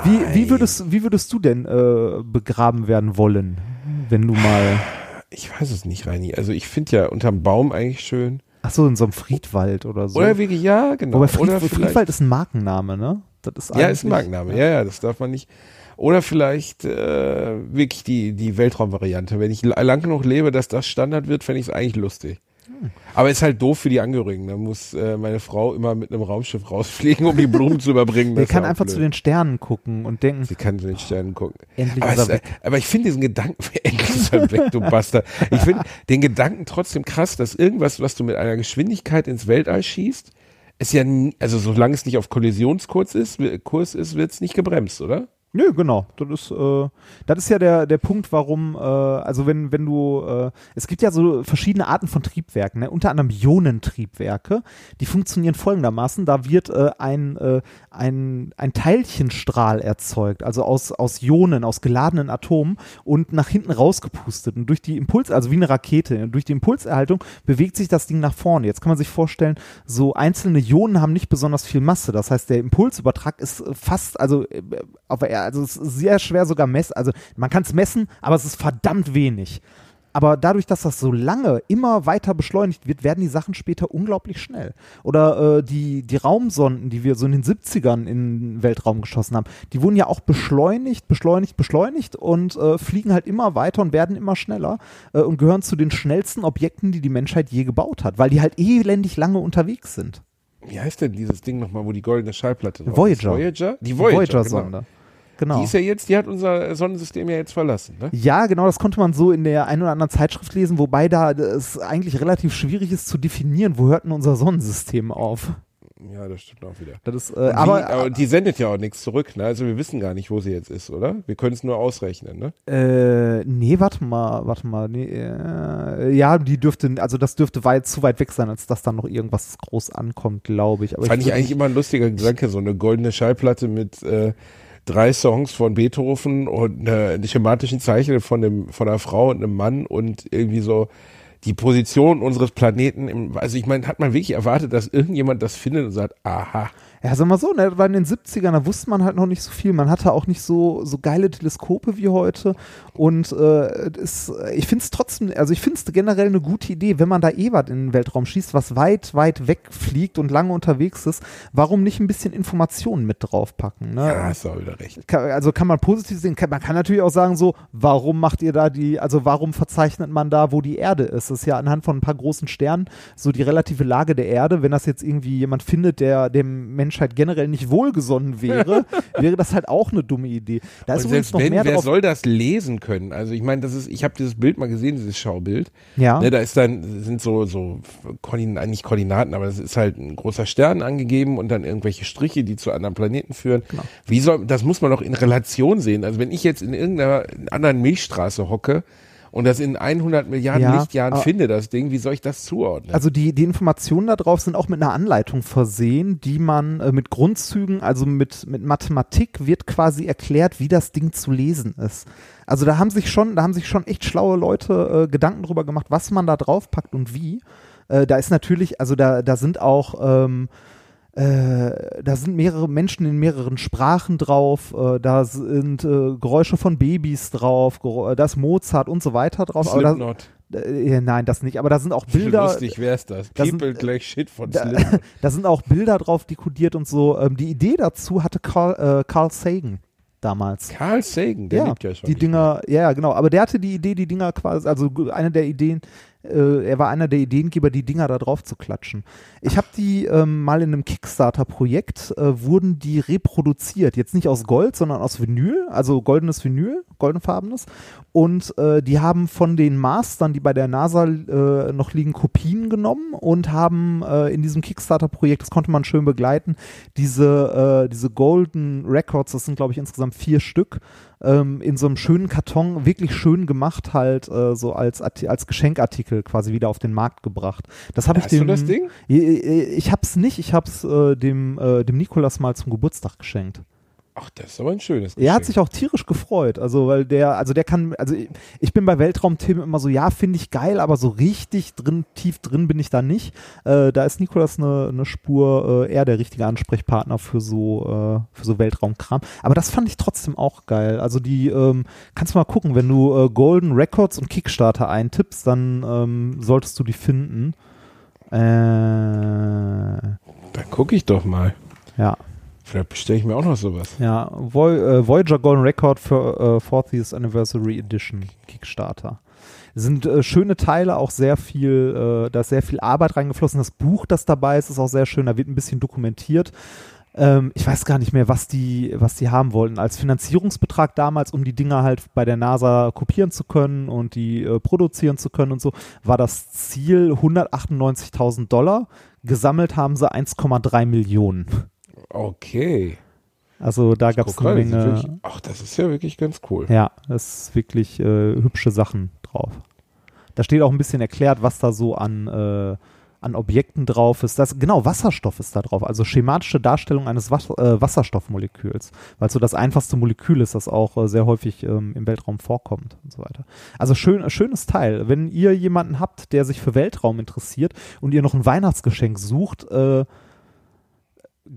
Wie, wie, würdest, wie würdest du denn äh, begraben werden wollen, wenn du mal. Ich weiß es nicht, Reini. Also ich finde ja unterm Baum eigentlich schön. Ach so, in so einem Friedwald oder so. Oder wirklich, ja, genau. Wobei Fried, Friedwald ist ein Markenname, ne? Das ist ja, ist ein Markenname. Ja, ja, das darf man nicht. Oder vielleicht äh, wirklich die, die Weltraumvariante. Wenn ich la- lang genug lebe, dass das Standard wird, fände ich es eigentlich lustig. Aber ist halt doof für die Angehörigen. Da muss äh, meine Frau immer mit einem Raumschiff rausfliegen, um die Blumen zu überbringen. Ist kann einfach blöd. zu den Sternen gucken und denken, Sie kann zu den Sternen gucken. endlich Aber, ist weg. aber ich finde diesen Gedanken, endlich ist er weg, du Bastard. Ich finde den Gedanken trotzdem krass, dass irgendwas, was du mit einer Geschwindigkeit ins Weltall schießt, ist ja, nie, also solange es nicht auf Kollisionskurs ist, Kurs ist, wird es nicht gebremst, oder? Nö, genau. Das ist, äh, das ist ja der, der Punkt, warum, äh, also wenn, wenn du, äh, es gibt ja so verschiedene Arten von Triebwerken, ne? unter anderem Ionentriebwerke, die funktionieren folgendermaßen, da wird äh, ein, äh, ein, ein Teilchenstrahl erzeugt, also aus, aus Ionen, aus geladenen Atomen und nach hinten rausgepustet und durch die Impuls, also wie eine Rakete, durch die Impulserhaltung bewegt sich das Ding nach vorne. Jetzt kann man sich vorstellen, so einzelne Ionen haben nicht besonders viel Masse, das heißt, der Impulsübertrag ist äh, fast, also, äh, auf, also es ist sehr schwer sogar messen, also man kann es messen, aber es ist verdammt wenig. Aber dadurch, dass das so lange immer weiter beschleunigt wird, werden die Sachen später unglaublich schnell. Oder äh, die, die Raumsonden, die wir so in den 70ern in den Weltraum geschossen haben, die wurden ja auch beschleunigt, beschleunigt, beschleunigt und äh, fliegen halt immer weiter und werden immer schneller äh, und gehören zu den schnellsten Objekten, die die Menschheit je gebaut hat, weil die halt elendig lange unterwegs sind. Wie heißt denn dieses Ding nochmal, wo die goldene Schallplatte drauf Voyager. ist? Voyager? Die Voyager, Voyager-Sonde. genau. Genau. Die ist ja jetzt, die hat unser Sonnensystem ja jetzt verlassen, ne? Ja, genau, das konnte man so in der einen oder anderen Zeitschrift lesen, wobei da es eigentlich relativ schwierig ist zu definieren, wo hört denn unser Sonnensystem auf. Ja, das stimmt auch wieder. Ist, äh, die, aber, aber die sendet ja auch nichts zurück, ne? Also wir wissen gar nicht, wo sie jetzt ist, oder? Wir können es nur ausrechnen, ne? äh, nee, warte mal, warte mal, nee, äh, ja, die dürfte, also das dürfte weit, zu weit weg sein, als dass da noch irgendwas groß ankommt, glaube ich. Aber Fand ich würd eigentlich immer ein lustiger Gedanke, so eine goldene Schallplatte mit äh, drei Songs von Beethoven und äh, schematischen Zeichen von dem von einer Frau und einem Mann und irgendwie so die Position unseres Planeten. Im, also ich meine, hat man wirklich erwartet, dass irgendjemand das findet und sagt, aha, Ja, sag mal so, ne, weil in den 70ern, da wusste man halt noch nicht so viel. Man hatte auch nicht so, so geile Teleskope wie heute. Und äh, das, ich finde es trotzdem, also ich finde es generell eine gute Idee, wenn man da eh was in den Weltraum schießt, was weit, weit wegfliegt und lange unterwegs ist, warum nicht ein bisschen Informationen mit draufpacken? Ne? ja, hast du auch wieder recht. Kann, also kann man positiv sehen, kann, man kann natürlich auch sagen so, warum macht ihr da die, also warum verzeichnet man da, wo die Erde ist? Das ist ja anhand von ein paar großen Sternen so die relative Lage der Erde. Wenn das jetzt irgendwie jemand findet, der dem Menschheit generell nicht wohlgesonnen wäre, wäre das halt auch eine dumme Idee. Da ist Und übrigens noch wenn, mehr wer drauf. soll das lesen können? Also ich meine, das ist, ich habe dieses Bild mal gesehen, dieses Schaubild. ja. Ne, da ist dann, sind so, so Koordinaten, nicht Koordinaten, aber das ist halt ein großer Stern angegeben und dann irgendwelche Striche, die zu anderen Planeten führen. Genau. Wie soll, das muss man doch in Relation sehen. Also wenn ich jetzt in irgendeiner anderen Milchstraße hocke und das in 100 Milliarden Ja, Lichtjahren finde, das Ding, wie soll ich das zuordnen? Also die, die Informationen da drauf sind auch mit einer Anleitung versehen, die man äh, mit Grundzügen, also mit, mit Mathematik wird quasi erklärt, wie das Ding zu lesen ist. Also da haben sich schon, da haben sich schon echt schlaue Leute äh, Gedanken drüber gemacht, was man da draufpackt und wie. Äh, da ist natürlich, also da, da sind auch ähm, äh, da sind mehrere Menschen in mehreren Sprachen drauf, äh, da sind äh, Geräusche von Babys drauf, Gerä- da ist Mozart und so weiter drauf. Slipknot. äh, nein, das nicht. Aber da sind auch Bilder. lustig wär's das? da sind- People gleich Shit von Da, da sind auch Bilder drauf dekodiert und so. Ähm, die Idee dazu hatte Carl, äh, Carl Sagan damals. Carl Sagan, der ja, lebt ja schon. die Dinger, ja, genau. Aber der hatte die Idee, die Dinger quasi, also eine der Ideen, äh, er war einer der Ideengeber, die Dinger da drauf zu klatschen. Ich habe die ähm, mal in einem Kickstarter-Projekt, äh, wurden die reproduziert. Jetzt nicht aus Gold, sondern aus Vinyl, also goldenes Vinyl, goldenfarbenes. Und äh, die haben von den Mastern, die bei der NASA äh, noch liegen, Kopien genommen und haben äh, in diesem Kickstarter-Projekt, das konnte man schön begleiten, diese, äh, diese Golden Records, das sind glaube ich insgesamt vier Stück, ähm, in so einem schönen Karton, wirklich schön gemacht, halt so als, als Geschenkartikel quasi wieder auf den Markt gebracht. Das habe ich Hast du dem. das Ding? Ich, ich hab's nicht, ich hab's äh, dem, äh, dem Nikolas mal zum Geburtstag geschenkt. Ach, das ist aber ein schönes Er hat Geschenk. sich auch tierisch gefreut, also weil der, also der kann, also ich, ich bin bei Weltraumthemen immer so, ja, finde ich geil, aber so richtig drin, tief drin bin ich da nicht. Äh, da ist Nikolas eine, eine Spur äh, eher der richtige Ansprechpartner für so, äh, für so Weltraumkram. Aber das fand ich trotzdem auch geil. Also die, ähm, kannst du mal gucken, wenn du äh, Golden Records und Kickstarter eintippst, dann ähm, solltest du die finden. Äh, Da gucke ich doch mal. ja. Vielleicht bestelle ich mir auch noch sowas. Ja, Voy äh, Voyager Golden Record für äh, 40th Anniversary Edition Kickstarter. Sind äh, schöne Teile, auch sehr viel, äh, da ist sehr viel Arbeit reingeflossen. Das Buch, das dabei ist, ist auch sehr schön. Da wird ein bisschen dokumentiert. Ähm, ich weiß gar nicht mehr, was die, was die haben wollten. Als Finanzierungsbetrag damals, um die Dinger halt bei der NASA kopieren zu können und die äh, produzieren zu können und so, war das Ziel 198.000 Dollar. Gesammelt haben sie 1,3 Millionen. Okay. Also da gab es eine gerade, das ist Menge. wirklich- Ach, das ist ja wirklich ganz cool. Ja, das ist wirklich äh, hübsche Sachen drauf. Da steht auch ein bisschen erklärt, was da so an, äh, an Objekten drauf ist. Das, genau, Wasserstoff ist da drauf. Also schematische Darstellung eines Was äh, Wasserstoffmoleküls. Weil es so das einfachste Molekül ist, das auch äh, sehr häufig ähm, im Weltraum vorkommt und so weiter. Also schön, schönes Teil. Wenn ihr jemanden habt, der sich für Weltraum interessiert und ihr noch ein Weihnachtsgeschenk sucht, äh,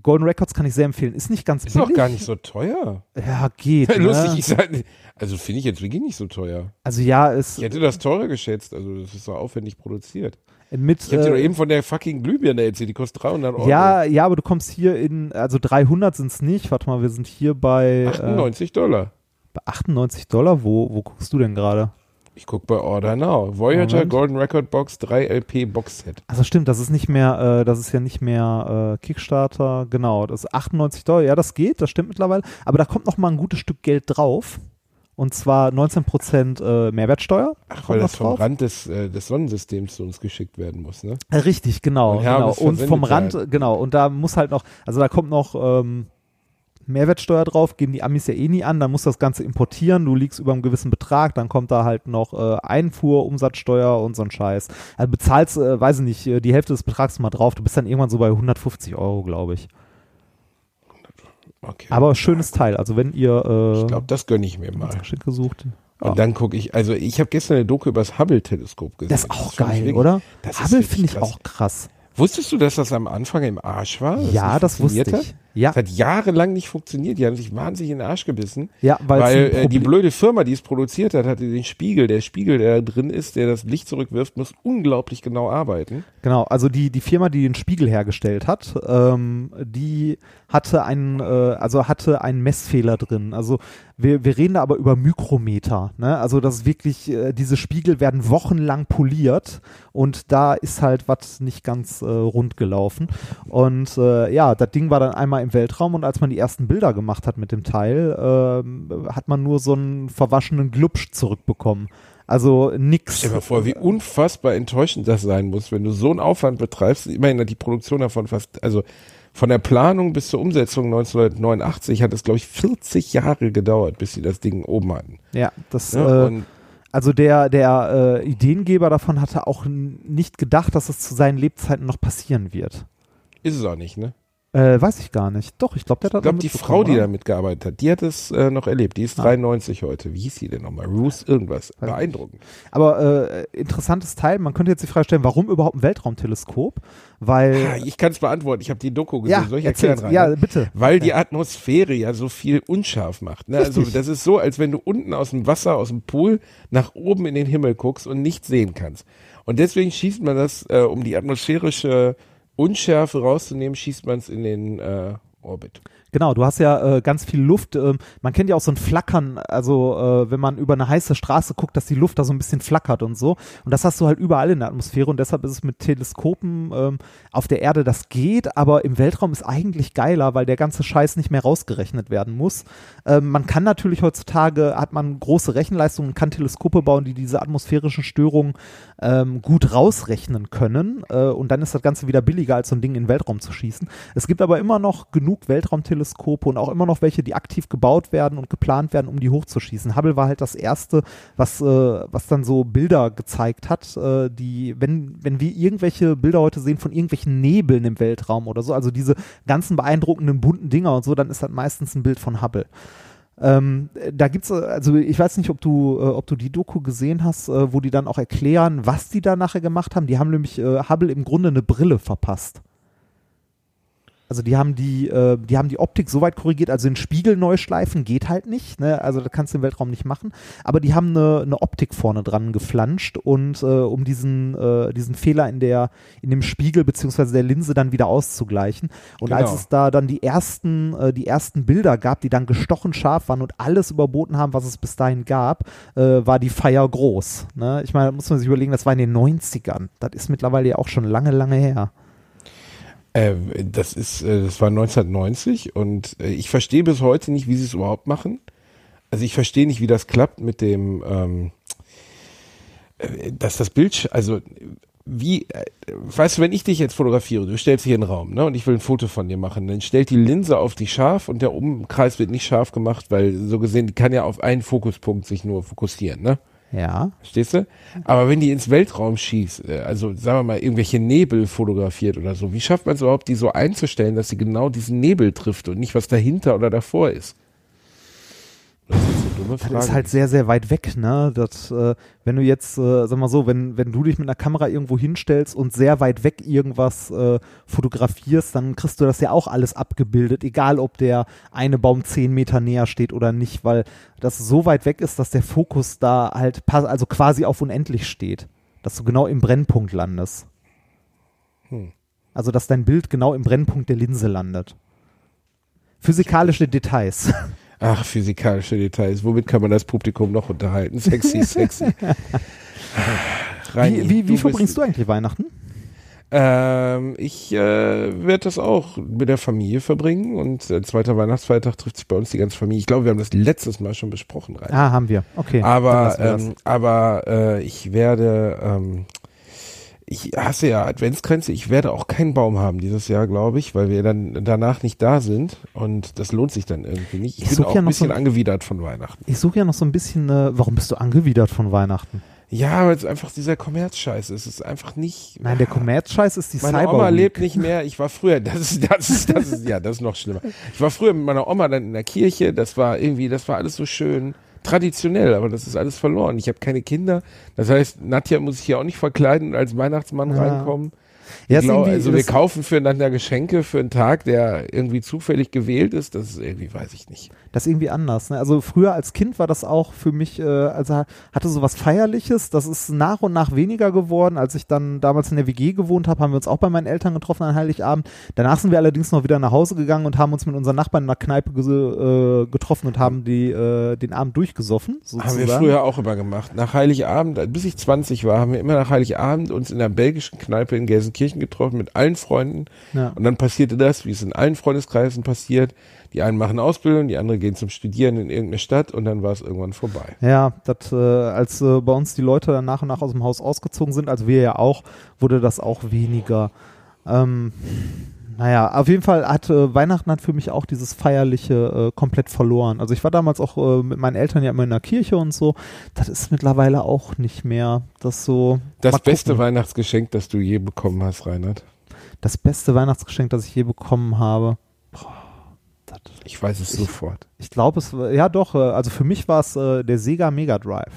Golden Records kann ich sehr empfehlen. Ist nicht ganz Ist billig. auch gar nicht so teuer. Ja, geht. ne? Lustig, ich sag, also finde ich jetzt wirklich nicht so teuer. Also ja, es Ich hätte das teurer geschätzt, also das ist so aufwendig produziert. mit Ich habe dir äh, doch eben von der fucking Glühbirne erzählt, die kostet 300 Euro. Ja, ja, aber du kommst hier in, also 300 sind es nicht. Warte mal, wir sind hier bei, äh, 98 Dollar. bei 98 Dollar. Wo, wo guckst du denn gerade? Ich guck bei Order Now. Voyager Moment. Golden Record Box 3 LP Box Set. Also stimmt, das ist nicht mehr, äh, das ist ja nicht mehr äh, Kickstarter. Genau, das ist 98 Dollar. Ja, das geht, das stimmt mittlerweile. Aber da kommt noch mal ein gutes Stück Geld drauf. Und zwar 19% äh, Mehrwertsteuer. Ach, weil das vom drauf. Rand des, äh, des Sonnensystems zu uns geschickt werden muss, ne? Richtig, genau. Und genau. Und vom Rand, genau. Und da muss halt noch, also da kommt noch ähm, Mehrwertsteuer drauf, geben die Amis ja eh nie an, dann musst du das Ganze importieren, du liegst über einem gewissen Betrag, dann kommt da halt noch äh, Einfuhr, Umsatzsteuer und so ein Scheiß. Also bezahlst, äh, weiß ich nicht, äh, die Hälfte des Betrags mal drauf, du bist dann irgendwann so bei 150 Euro, glaube ich. Okay. Aber schönes Teil, also wenn ihr äh, ich glaube, das gönne ich mir mal. Geschenke sucht. Und Ja. dann gucke ich, also ich habe gestern eine Doku über das Hubble-Teleskop gesehen. Das ist auch ich geil, wirklich- oder? das Hubble finde ich krass. auch krass. Wusstest du, dass das am Anfang im Arsch war? ja, das wusste ich. Hat? Ja, Das hat jahrelang nicht funktioniert. Die haben sich wahnsinnig in den Arsch gebissen. ja weil, äh, die blöde Firma, die es produziert hat, hatte den Spiegel. Der Spiegel, der da drin ist, der das Licht zurückwirft, muss unglaublich genau arbeiten. Genau, also die, die Firma, die den Spiegel hergestellt hat, ähm, die hatte einen, äh, also hatte einen Messfehler drin. Also wir, wir reden da aber über Mikrometer. Ne? Also das ist wirklich, äh, diese Spiegel werden wochenlang poliert und da ist halt was nicht ganz äh, rund gelaufen. Und äh, ja, das Ding war dann einmal im Weltraum und als man die ersten Bilder gemacht hat mit dem Teil, ähm, hat man nur so einen verwaschenen Glubsch zurückbekommen. Also nix. Stell dir mal vor, wie unfassbar enttäuschend das sein muss, wenn du so einen Aufwand betreibst. Immerhin hat die Produktion davon fast, also von der Planung bis zur Umsetzung 1989 hat es, glaube ich, 40 Jahre gedauert, bis sie das Ding oben hatten. Ja, das Ja, äh, Also der, der äh, Ideengeber davon hatte auch nicht gedacht, dass es zu seinen Lebzeiten noch passieren wird. Ist es auch nicht, ne? Äh, weiß ich gar nicht. Doch, ich glaube, der hat Ich glaube, die Frau, die da mitgearbeitet hat, die hat es äh, noch erlebt. Die ist Ah. 93 heute. Wie hieß sie denn nochmal? Ruth irgendwas. Weiß Beeindruckend. Aber äh, interessantes Teil. Man könnte jetzt die Frage stellen, warum überhaupt ein Weltraumteleskop? Weil Ah, Ich kann es beantworten. Ich habe die Doku gesehen. ja, Soll ich erklären, erzähl's. ja, bitte. Weil die Atmosphäre ja so viel unscharf macht. Ne? Also das ist so, als wenn du unten aus dem Wasser, aus dem Pool nach oben in den Himmel guckst und nichts sehen kannst. Und deswegen schießt man das, äh, um die atmosphärische Unschärfe rauszunehmen, schießt man es in den äh, Orbit. Genau, du hast ja äh, ganz viel Luft. Ähm, man kennt ja auch so ein Flackern, also äh, wenn man über eine heiße Straße guckt, dass die Luft da so ein bisschen flackert und so. Und das hast du halt überall in der Atmosphäre und deshalb ist es mit Teleskopen ähm, auf der Erde, das geht, aber im Weltraum ist eigentlich geiler, weil der ganze Scheiß nicht mehr rausgerechnet werden muss. Ähm, man kann natürlich heutzutage, hat man große Rechenleistungen, kann Teleskope bauen, die diese atmosphärischen Störungen ähm, gut rausrechnen können. Äh, und dann ist das Ganze wieder billiger, als so ein Ding in den Weltraum zu schießen. Es gibt aber immer noch genug Weltraumteleskope und auch immer noch welche, die aktiv gebaut werden und geplant werden, um die hochzuschießen. Hubble war halt das erste, was, äh, was dann so Bilder gezeigt hat, äh, die, wenn, wenn wir irgendwelche Bilder heute sehen von irgendwelchen Nebeln im Weltraum oder so, also diese ganzen beeindruckenden bunten Dinger und so, dann ist das meistens ein Bild von Hubble. Ähm, da gibt's, äh, also ich weiß nicht, ob du, äh, ob du die Doku gesehen hast, äh, wo die dann auch erklären, was die da nachher gemacht haben. Die haben nämlich äh, Hubble im Grunde eine Brille verpasst. Also die haben die, äh, die haben die Optik so weit korrigiert, also den Spiegel neu schleifen geht halt nicht, ne? Also das kannst du im Weltraum nicht machen. Aber die haben eine, eine Optik vorne dran geflanscht und äh, um diesen, äh, diesen Fehler in der, in dem Spiegel beziehungsweise der Linse dann wieder auszugleichen. Und als Genau. es da dann die ersten, äh, die ersten Bilder gab, die dann gestochen scharf waren und alles überboten haben, was es bis dahin gab, äh, war die Feier groß. Ne? Ich meine, da muss man sich überlegen, das war in den 90ern. Das ist mittlerweile ja auch schon lange, lange her. Äh, das ist, äh, das war 1990 und äh, ich verstehe bis heute nicht, wie sie es überhaupt machen. Also ich verstehe nicht, wie das klappt mit dem, ähm, äh, dass das Bild, also wie, weißt du, wenn ich dich jetzt fotografiere, du stellst hier in den Raum, ne, und ich will ein Foto von dir machen, dann stellt die Linse auf dich scharf und der Umkreis wird nicht scharf gemacht, weil so gesehen, kann ja auf einen Fokuspunkt sich nur fokussieren, ne? Ja. Verstehst du? Aber wenn die ins Weltraum schießt, äh, also sagen wir mal, irgendwelche Nebel fotografiert oder so, wie schafft man es überhaupt, die so einzustellen, dass sie genau diesen Nebel trifft und nicht was dahinter oder davor ist? Das ist dumme Frage. Das ist halt sehr, sehr weit weg, ne? Das, äh, wenn du jetzt, äh, sag mal so, wenn, wenn du dich mit einer Kamera irgendwo hinstellst und sehr weit weg irgendwas äh, fotografierst, dann kriegst du das ja auch alles abgebildet, egal ob der eine Baum zehn Meter näher steht oder nicht, weil das so weit weg ist, dass der Fokus da halt also quasi auf unendlich steht. Dass du genau im Brennpunkt landest. Hm. Also, dass dein Bild genau im Brennpunkt der Linse landet. Physikalische Details. Ach, physikalische Details. Womit kann man das Publikum noch unterhalten? Sexy, sexy. Reini, Wie, wie, wie verbringst du eigentlich Weihnachten? Ähm, ich äh, werde das auch mit der Familie verbringen und äh, zweiter Weihnachtsfeiertag trifft sich bei uns die ganze Familie. Ich glaube, wir haben das letztes Mal schon besprochen, Reini. Ah, haben wir. Okay. Aber, ähm, aber äh, ich werde, ähm, ich hasse ja Adventskränze, ich werde auch keinen Baum haben dieses Jahr, glaube ich, weil wir dann danach nicht da sind und das lohnt sich dann irgendwie nicht. Ich, Ich bin auch ja ein noch so bisschen ein- angewidert von Weihnachten. Ich suche ja noch so ein bisschen, äh, warum bist du angewidert von Weihnachten? Ja, weil es einfach dieser Kommerzscheiß ist. Es ist einfach nicht. Nein, der Kommerzscheiß ist die Meine Cyber Oma lebt nicht mehr. Ich war früher, das ist, das ist, das ist, ja, das ist noch schlimmer. Ich war früher mit meiner Oma dann in der Kirche. Das war irgendwie, das war alles so schön traditionell, aber das ist alles verloren. Ich habe keine Kinder. Das heißt, Nadja muss sich hier auch nicht verkleiden und als Weihnachtsmann Ja. reinkommen. Ja, glaub, also wir kaufen füreinander Geschenke für einen Tag, der irgendwie zufällig gewählt ist. Das ist irgendwie, weiß ich nicht. Das ist irgendwie anders. Ne? Also früher als Kind war das auch für mich, äh, also hatte so was Feierliches. Das ist nach und nach weniger geworden. Als ich dann damals in der WG gewohnt habe, haben wir uns auch bei meinen Eltern getroffen an Heiligabend. Danach sind wir allerdings noch wieder nach Hause gegangen und haben uns mit unseren Nachbarn in der Kneipe ge äh, getroffen und haben die, äh, den Abend durchgesoffen. Sozusagen. Haben wir früher auch immer gemacht. Nach Heiligabend, bis ich 20 war, haben wir immer nach Heiligabend uns in der belgischen Kneipe in Gelsenkirchen getroffen mit allen Freunden. Ja. Und dann passierte das, wie es in allen Freundeskreisen passiert. Die einen machen Ausbildung, die anderen gehen zum Studieren in irgendeine Stadt und dann war es irgendwann vorbei. Ja, das, äh, als äh, bei uns die Leute dann nach und nach aus dem Haus ausgezogen sind, also wir ja auch, wurde das auch weniger. Ähm, naja, auf jeden Fall hat äh, Weihnachten hat für mich auch dieses Feierliche äh, komplett verloren. Also ich war damals auch äh, mit meinen Eltern ja immer in der Kirche und so. Das ist mittlerweile auch nicht mehr das so. Das beste. Weihnachtsgeschenk, das du je bekommen hast, Reinhard. Das beste Weihnachtsgeschenk, das ich je bekommen habe. Boah, Ich weiß es sofort. ich glaube, es war, ja doch, äh, also für mich war es äh, der Sega Mega Drive.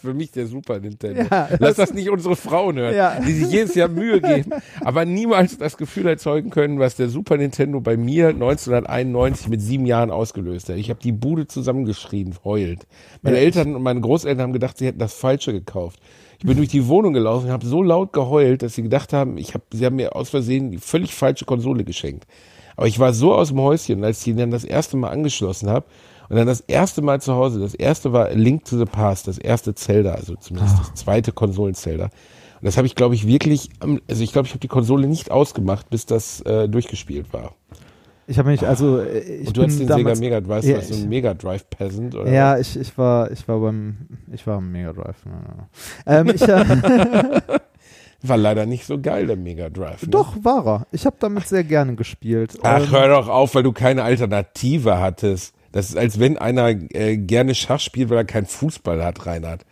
Für mich der Super Nintendo. Ja, Lass das nicht unsere Frauen hören, Ja. die sich jedes Jahr Mühe geben, aber niemals das Gefühl erzeugen können, was der Super Nintendo bei mir 1991 mit sieben Jahren ausgelöst hat. Ich habe die Bude zusammengeschrien, heult. Meine Ja, Eltern und meine Großeltern haben gedacht, sie hätten das Falsche gekauft. Ich bin durch die Wohnung gelaufen und habe so laut geheult, dass sie gedacht haben, ich hab, sie haben mir aus Versehen die völlig falsche Konsole geschenkt. Aber ich war so aus dem Häuschen, als ich die dann das erste Mal angeschlossen habe und dann das erste Mal zu Hause, das erste war Link to the Past, das erste Zelda, also zumindest das zweite Konsolen-Zelda. Und das habe ich, glaube ich, wirklich, also ich glaube, ich habe die Konsole nicht ausgemacht, bis das äh, durchgespielt war. Ich habe mich, also äh, ich Und du hast den Sega Mega, weißt Ja, du, was, so ein Mega Drive Peasant oder? Ja, ich, ich war, ich war beim, ich war im Mega Drive. Ähm, ich, äh, War leider nicht so geil, der Mega Drive. Ne? doch, war er. Ich habe damit sehr gerne gespielt. Ach, Ähm, hör doch auf, weil du keine Alternative hattest. Das ist, als wenn einer äh, gerne Schach spielt, weil er keinen Fußball hat, Reinhard.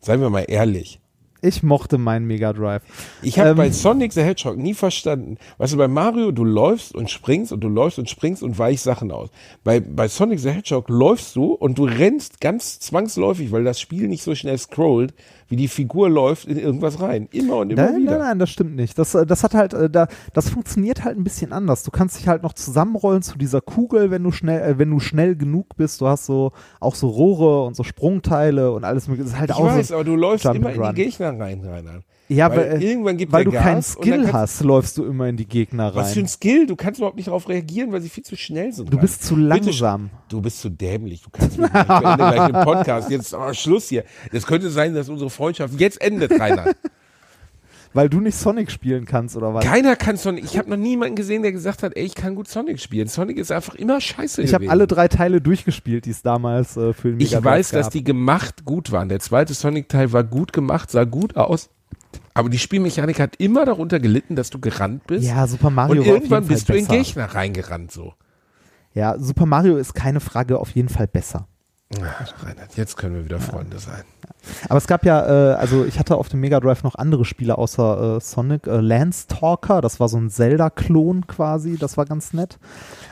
Seien wir mal ehrlich. ich mochte meinen Mega Drive. Ich habe Ähm, bei Sonic the Hedgehog nie verstanden. Weißt du, bei Mario, du läufst und springst und du läufst und springst und weichst Sachen aus. Bei, bei Sonic the Hedgehog läufst du und du rennst ganz zwangsläufig, weil das Spiel nicht so schnell scrollt, wie die Figur läuft in irgendwas rein. Immer und immer Nein, wieder. nein, nein, das stimmt nicht. Das, äh, das hat halt, äh, da, das funktioniert halt ein bisschen anders. Du kannst dich halt noch zusammenrollen zu dieser Kugel, wenn du schnell, äh, wenn du schnell genug bist. Du hast so auch so Rohre und so Sprungteile und alles mögliche. Das ist halt Ich auch weiß, so, aber du läufst Jump immer in die. Gegner rein, Reinhard. Ja, weil weil, äh, irgendwann gibt weil du keinen Gas dann Skill hast, läufst du immer in die Gegner Was für rein. ein Skill? Du kannst überhaupt nicht darauf reagieren, weil sie viel zu schnell sind. Du bist zu langsam. Du bist zu dämlich. Du kannst mich nicht. Ich beende gleich den Podcast. Jetzt oh, Schluss hier. Es könnte sein, dass unsere Freundschaft jetzt endet, Rainer. Weil du nicht Sonic spielen kannst oder was? Keiner kann Sonic. Ich habe noch niemanden gesehen, der gesagt hat, ey, ich kann gut Sonic spielen. Sonic ist einfach immer scheiße Ich habe alle drei Teile durchgespielt, die es damals äh, für den Mega Ich weiß, gab. dass die gemacht gut waren. Der zweite Sonic-Teil war gut gemacht, sah gut aus. Aber die Spielmechanik hat immer darunter gelitten, dass du gerannt bist. Ja, Super Mario und irgendwann jeden Fall bist du in besser. Gegner reingerannt so. Ja, Super Mario ist keine Frage auf jeden Fall besser. Ach, Reinhard, jetzt können wir wieder Freunde sein. Aber es gab ja, äh, also ich hatte auf dem Mega Drive noch andere Spiele außer äh, Sonic. Äh, Landstalker, das war so ein Zelda-Klon quasi, das war ganz nett.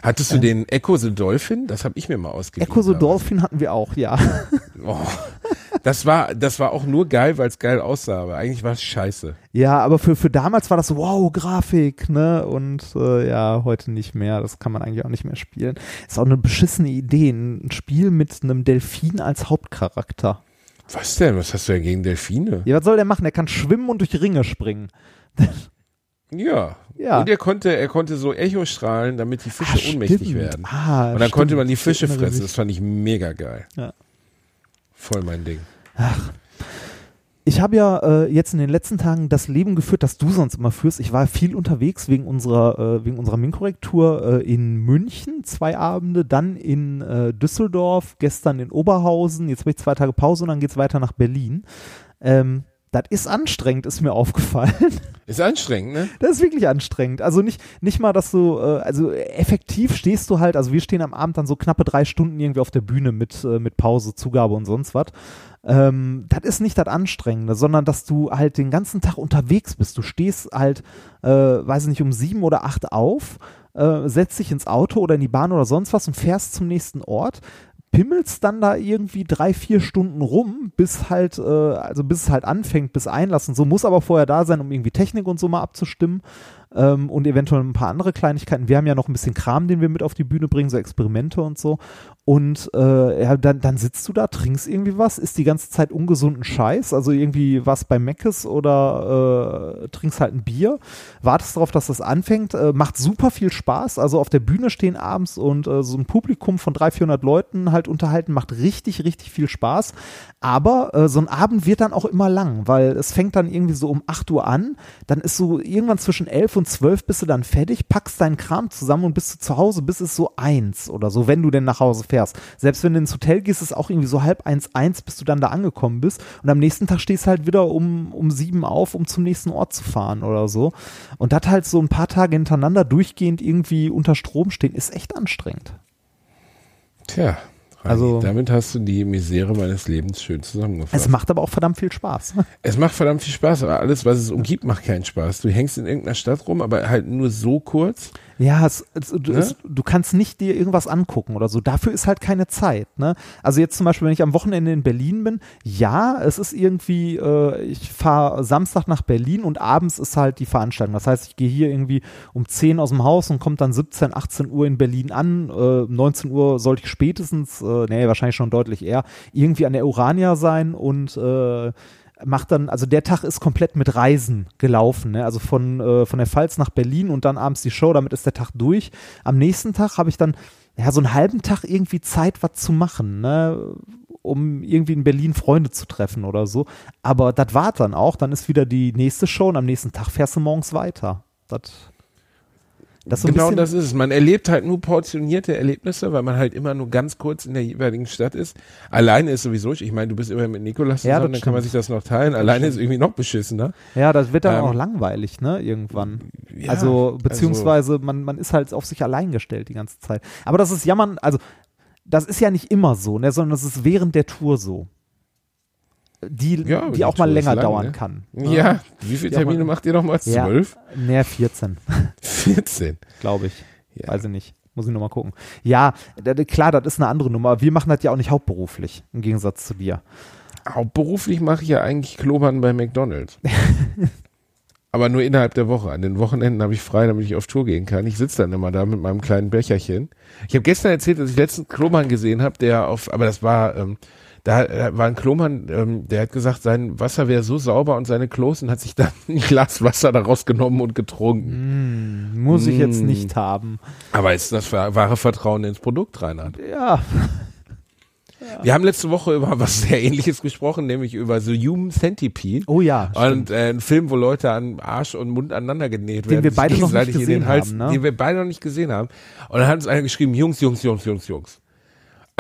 Hattest du den Echo the Dolphin? Das habe ich mir mal ausgegeben. Echo the Dolphin hatten wir auch, ja. Oh, das war, das war auch nur geil, weil es geil aussah, aber eigentlich war es scheiße. ja, aber für, für damals war das so, wow, Grafik, ne? Und äh, ja, heute nicht mehr. Das kann man eigentlich auch nicht mehr spielen. Ist auch eine beschissene Idee, ein Spiel mit einem Delfin als Hauptcharakter. Was denn? Was hast du denn gegen Delfine? Ja, was soll der machen? Der kann schwimmen und durch Ringe springen. Ja. Ja. Und er konnte, er konnte so Echo strahlen, damit die Fische Ah, ohnmächtig stimmt. werden. Ah, Und dann stimmt. konnte man die Fische fressen. Das fand ich mega geil. Ja. Voll mein Ding. Ich habe ja äh, jetzt in den letzten Tagen das Leben geführt, das du sonst immer führst. Ich war viel unterwegs wegen unserer, äh, wegen unserer Min-Korrektur äh, in München, zwei Abende, dann in äh, Düsseldorf, gestern in Oberhausen, jetzt habe ich zwei Tage Pause und dann geht's weiter nach Berlin. Ähm, das ist anstrengend, ist mir aufgefallen. Ist anstrengend, ne? Das ist wirklich anstrengend. Also nicht, nicht mal, dass du, äh, also effektiv stehst du halt, also wir stehen am Abend dann so knappe drei Stunden irgendwie auf der Bühne mit, äh, mit Pause, Zugabe und sonst was. Ähm, das ist nicht das Anstrengende, sondern dass du halt den ganzen Tag unterwegs bist. Du stehst halt, äh, weiß nicht, um sieben oder acht auf, äh, setzt dich ins Auto oder in die Bahn oder sonst was und fährst zum nächsten Ort pimmelst dann da irgendwie drei, vier Stunden rum, bis halt, äh, also bis es halt anfängt, bis einlassen. So muss aber vorher da sein, um irgendwie Technik und so mal abzustimmen ähm, und eventuell ein paar andere Kleinigkeiten. Wir haben ja noch ein bisschen Kram, den wir mit auf die Bühne bringen, so Experimente und so. Und äh, ja, dann, dann sitzt du da, trinkst irgendwie was, isst die ganze Zeit ungesunden Scheiß, also irgendwie was bei Meckes oder äh, trinkst halt ein Bier, wartest darauf, dass das anfängt, äh, macht super viel Spaß. Also auf der Bühne stehen abends und äh, so ein Publikum von 300, 400 Leuten halt unterhalten, macht richtig, richtig viel Spaß. Aber äh, so ein Abend wird dann auch immer lang, weil es fängt dann irgendwie so um 8 Uhr an, dann ist so irgendwann zwischen 11 und und zwölf bist du dann fertig, packst deinen Kram zusammen und bist du zu Hause, bis es so eins oder so, wenn du denn nach Hause fährst. Selbst wenn du ins Hotel gehst, ist es auch irgendwie so halb eins, eins, bis du dann da angekommen bist. Und am nächsten Tag stehst du halt wieder um, um sieben auf, um zum nächsten Ort zu fahren oder so. Und das halt so ein paar Tage hintereinander durchgehend irgendwie unter Strom stehen, ist echt anstrengend. Tja, Also- damit hast du die Misere meines Lebens schön zusammengefasst. Es macht aber auch verdammt viel Spaß. Es macht verdammt viel Spaß, aber alles, was es umgibt, macht keinen Spaß. Du hängst in irgendeiner Stadt rum, aber halt nur so kurz. Ja, es, es, du, Ne? es, du kannst nicht dir irgendwas angucken oder so. Dafür ist halt keine Zeit. Ne? Also jetzt zum Beispiel, wenn ich am Wochenende in Berlin bin, ja, es ist irgendwie, äh, ich fahre Samstag nach Berlin und abends ist halt die Veranstaltung. Das heißt, ich gehe hier irgendwie um 10 aus dem Haus und komme dann 17, 18 Uhr in Berlin an. Äh, 19 Uhr sollte ich spätestens, äh, nee, wahrscheinlich schon deutlich eher, irgendwie an der Urania sein und äh, macht dann, also der Tag ist komplett mit Reisen gelaufen, ne? also von, äh, von der Pfalz nach Berlin und dann abends die Show, damit ist der Tag durch. Am nächsten Tag habe ich dann ja so einen halben Tag irgendwie Zeit, was zu machen, ne? um irgendwie in Berlin Freunde zu treffen oder so. Aber das war dann auch, dann ist wieder die nächste Show und am nächsten Tag fährst du morgens weiter. Das, das so genau das ist es. Man erlebt halt nur portionierte Erlebnisse, weil man halt immer nur ganz kurz in der jeweiligen Stadt ist. Alleine ist sowieso, ich meine, du bist immer mit Nikolas Ja, zusammen, das dann kann man sich stimmt. das noch teilen. Alleine ist irgendwie noch beschissener. Ja, das wird dann Ähm, auch langweilig, ne, irgendwann. Ja, also, beziehungsweise man, man ist halt auf sich allein gestellt die ganze Zeit. Aber das ist Jammern, also, das ist ja nicht immer so, ne, sondern das ist während der Tour so. Die, Ja, die auch mal länger lang, dauern ne? kann. Ja, wie viele Ja, aber- Termine macht ihr nochmal? Ja. Zwölf? Ne, 14, 14. glaube ich. Ja. Weiß ich nicht. Muss ich nochmal gucken. Ja, klar, das ist eine andere Nummer. Wir machen das ja auch nicht hauptberuflich, im Gegensatz zu dir. Hauptberuflich mache ich ja eigentlich Klobern bei McDonalds. Aber nur innerhalb der Woche. An den Wochenenden habe ich frei, damit ich auf Tour gehen kann. Ich sitze dann immer da mit meinem kleinen Becherchen. Ich habe gestern erzählt, dass ich letzten Klomann gesehen habe, der auf, aber das war, ähm, da da war ein Klomann, ähm, der hat gesagt, sein Wasser wäre so sauber und seine Klos und hat sich dann ein Glas Wasser daraus genommen und getrunken. Hm, muss ich jetzt Mm. nicht haben. Aber ist das wahre Vertrauen ins Produkt, Reinhard? Ja, Wir haben letzte Woche über was sehr ähnliches gesprochen, nämlich über The Human Centipede. oh ja. Und äh, ein Film, wo Leute an Arsch und Mund aneinander genäht Den werden. wir beide noch nicht gesehen den Hals, haben, ne? Den wir beide noch nicht gesehen haben. Und dann hat uns einer geschrieben, Jungs, Jungs, Jungs, Jungs, Jungs.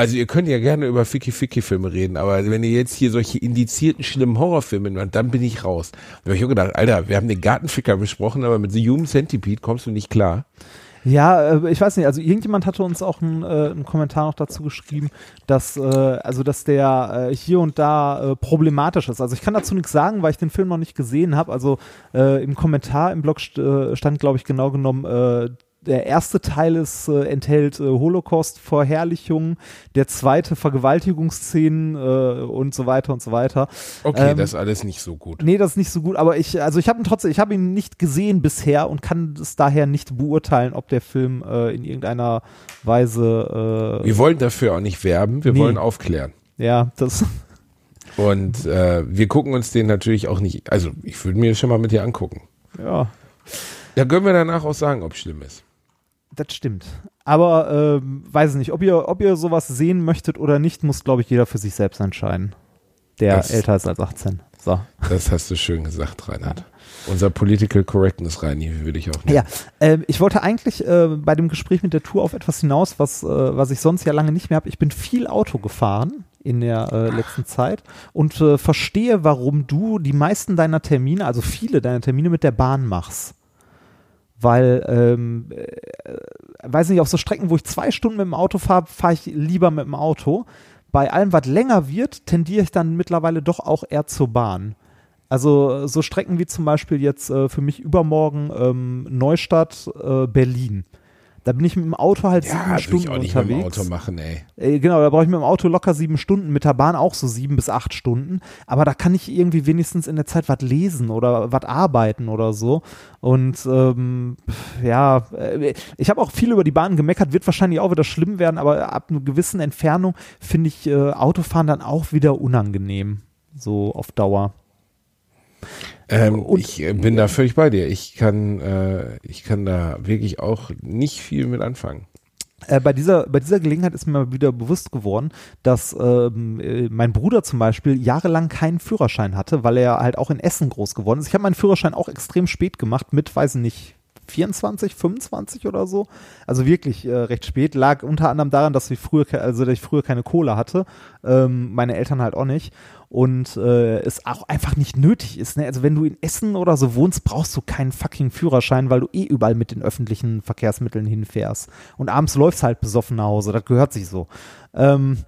Also ihr könnt ja gerne über Ficky-Ficky-Filme reden, aber wenn ihr jetzt hier solche indizierten, schlimmen Horrorfilme macht, dann bin ich raus. Da habe ich auch gedacht, Alter, wir haben den Gartenficker besprochen, aber mit The Human Centipede kommst du nicht klar. Ja, äh, ich weiß nicht, also irgendjemand hatte uns auch einen, äh, einen Kommentar noch dazu geschrieben, dass äh, also dass der äh, hier und da äh, problematisch ist. Also ich kann dazu nichts sagen, weil ich den Film noch nicht gesehen habe. Also äh, im Kommentar im Blog st äh, stand, glaube ich, genau genommen, äh, der erste Teil ist, äh, enthält äh, Holocaust-Vorherrlichungen, der zweite Vergewaltigungsszenen äh, und so weiter und so weiter. Okay, Ähm, das ist alles nicht so gut. Nee, das ist nicht so gut, aber ich, also ich habe ihn trotzdem, ich habe ihn nicht gesehen bisher und kann es daher nicht beurteilen, ob der Film äh, in irgendeiner Weise, äh, Wir wollen dafür auch nicht werben, wir Nee. wollen aufklären. ja, das, Und äh, wir gucken uns den natürlich auch nicht, also ich würde mir schon mal mit dir angucken. ja, Da können wir danach auch sagen, ob es schlimm ist. Das stimmt. Aber ähm, weiß nicht, ob ihr, ob ihr sowas sehen möchtet oder nicht, muss, glaube ich, jeder für sich selbst entscheiden, der Das- älter ist als 18. So. Das hast du schön gesagt, Reinhard. Unser Political Correctness, Reini, würde ich auch nennen. Ja, ähm, ich wollte eigentlich äh, bei dem Gespräch mit der Tour auf etwas hinaus, was, äh, was ich sonst ja lange nicht mehr habe. Ich bin viel Auto gefahren in der äh, letzten Zeit und äh, verstehe, warum du die meisten deiner Termine, also viele deiner Termine mit der Bahn machst. Weil, ähm, äh, weiß nicht, auf so Strecken, wo ich zwei Stunden mit dem Auto fahre, fahre ich lieber mit dem Auto. Bei allem, was länger wird, tendiere ich dann mittlerweile doch auch eher zur Bahn. Also so Strecken wie zum Beispiel jetzt äh, für mich übermorgen ähm, Neustadt, äh, Berlin. Da bin ich mit dem Auto halt Ja, sieben Stunden ich auch nicht unterwegs. mit dem Auto machen, ey. Äh, genau, da brauche ich mit dem Auto locker sieben Stunden, mit der Bahn auch so sieben bis acht Stunden. Aber da kann ich irgendwie wenigstens in der Zeit was lesen oder was arbeiten oder so. Und ähm, ja, äh, ich habe auch viel über die Bahn gemeckert, wird wahrscheinlich auch wieder schlimm werden, aber ab einer gewissen Entfernung finde ich äh, Autofahren dann auch wieder unangenehm. So auf Dauer. Ähm, ich äh, bin da völlig bei dir. Ich kann, äh, ich kann da wirklich auch nicht viel mit anfangen. Äh, bei, dieser, bei dieser Gelegenheit ist mir mal wieder bewusst geworden, dass ähm, äh, mein Bruder zum Beispiel jahrelang keinen Führerschein hatte, weil er halt auch in Essen groß geworden ist. Ich habe meinen Führerschein auch extrem spät gemacht, mit, weiß ich nicht, 24, 25 oder so. Also wirklich äh, recht spät. Lag unter anderem daran, dass ich früher, also dass ich früher keine Kohle hatte. Ähm, meine Eltern halt auch nicht. Und äh, es auch einfach nicht nötig ist. Ne? Also wenn du in Essen oder so wohnst, brauchst du keinen fucking Führerschein, weil du eh überall mit den öffentlichen Verkehrsmitteln hinfährst. Und abends läufst halt besoffen nach Hause. Das gehört sich so. Ähm,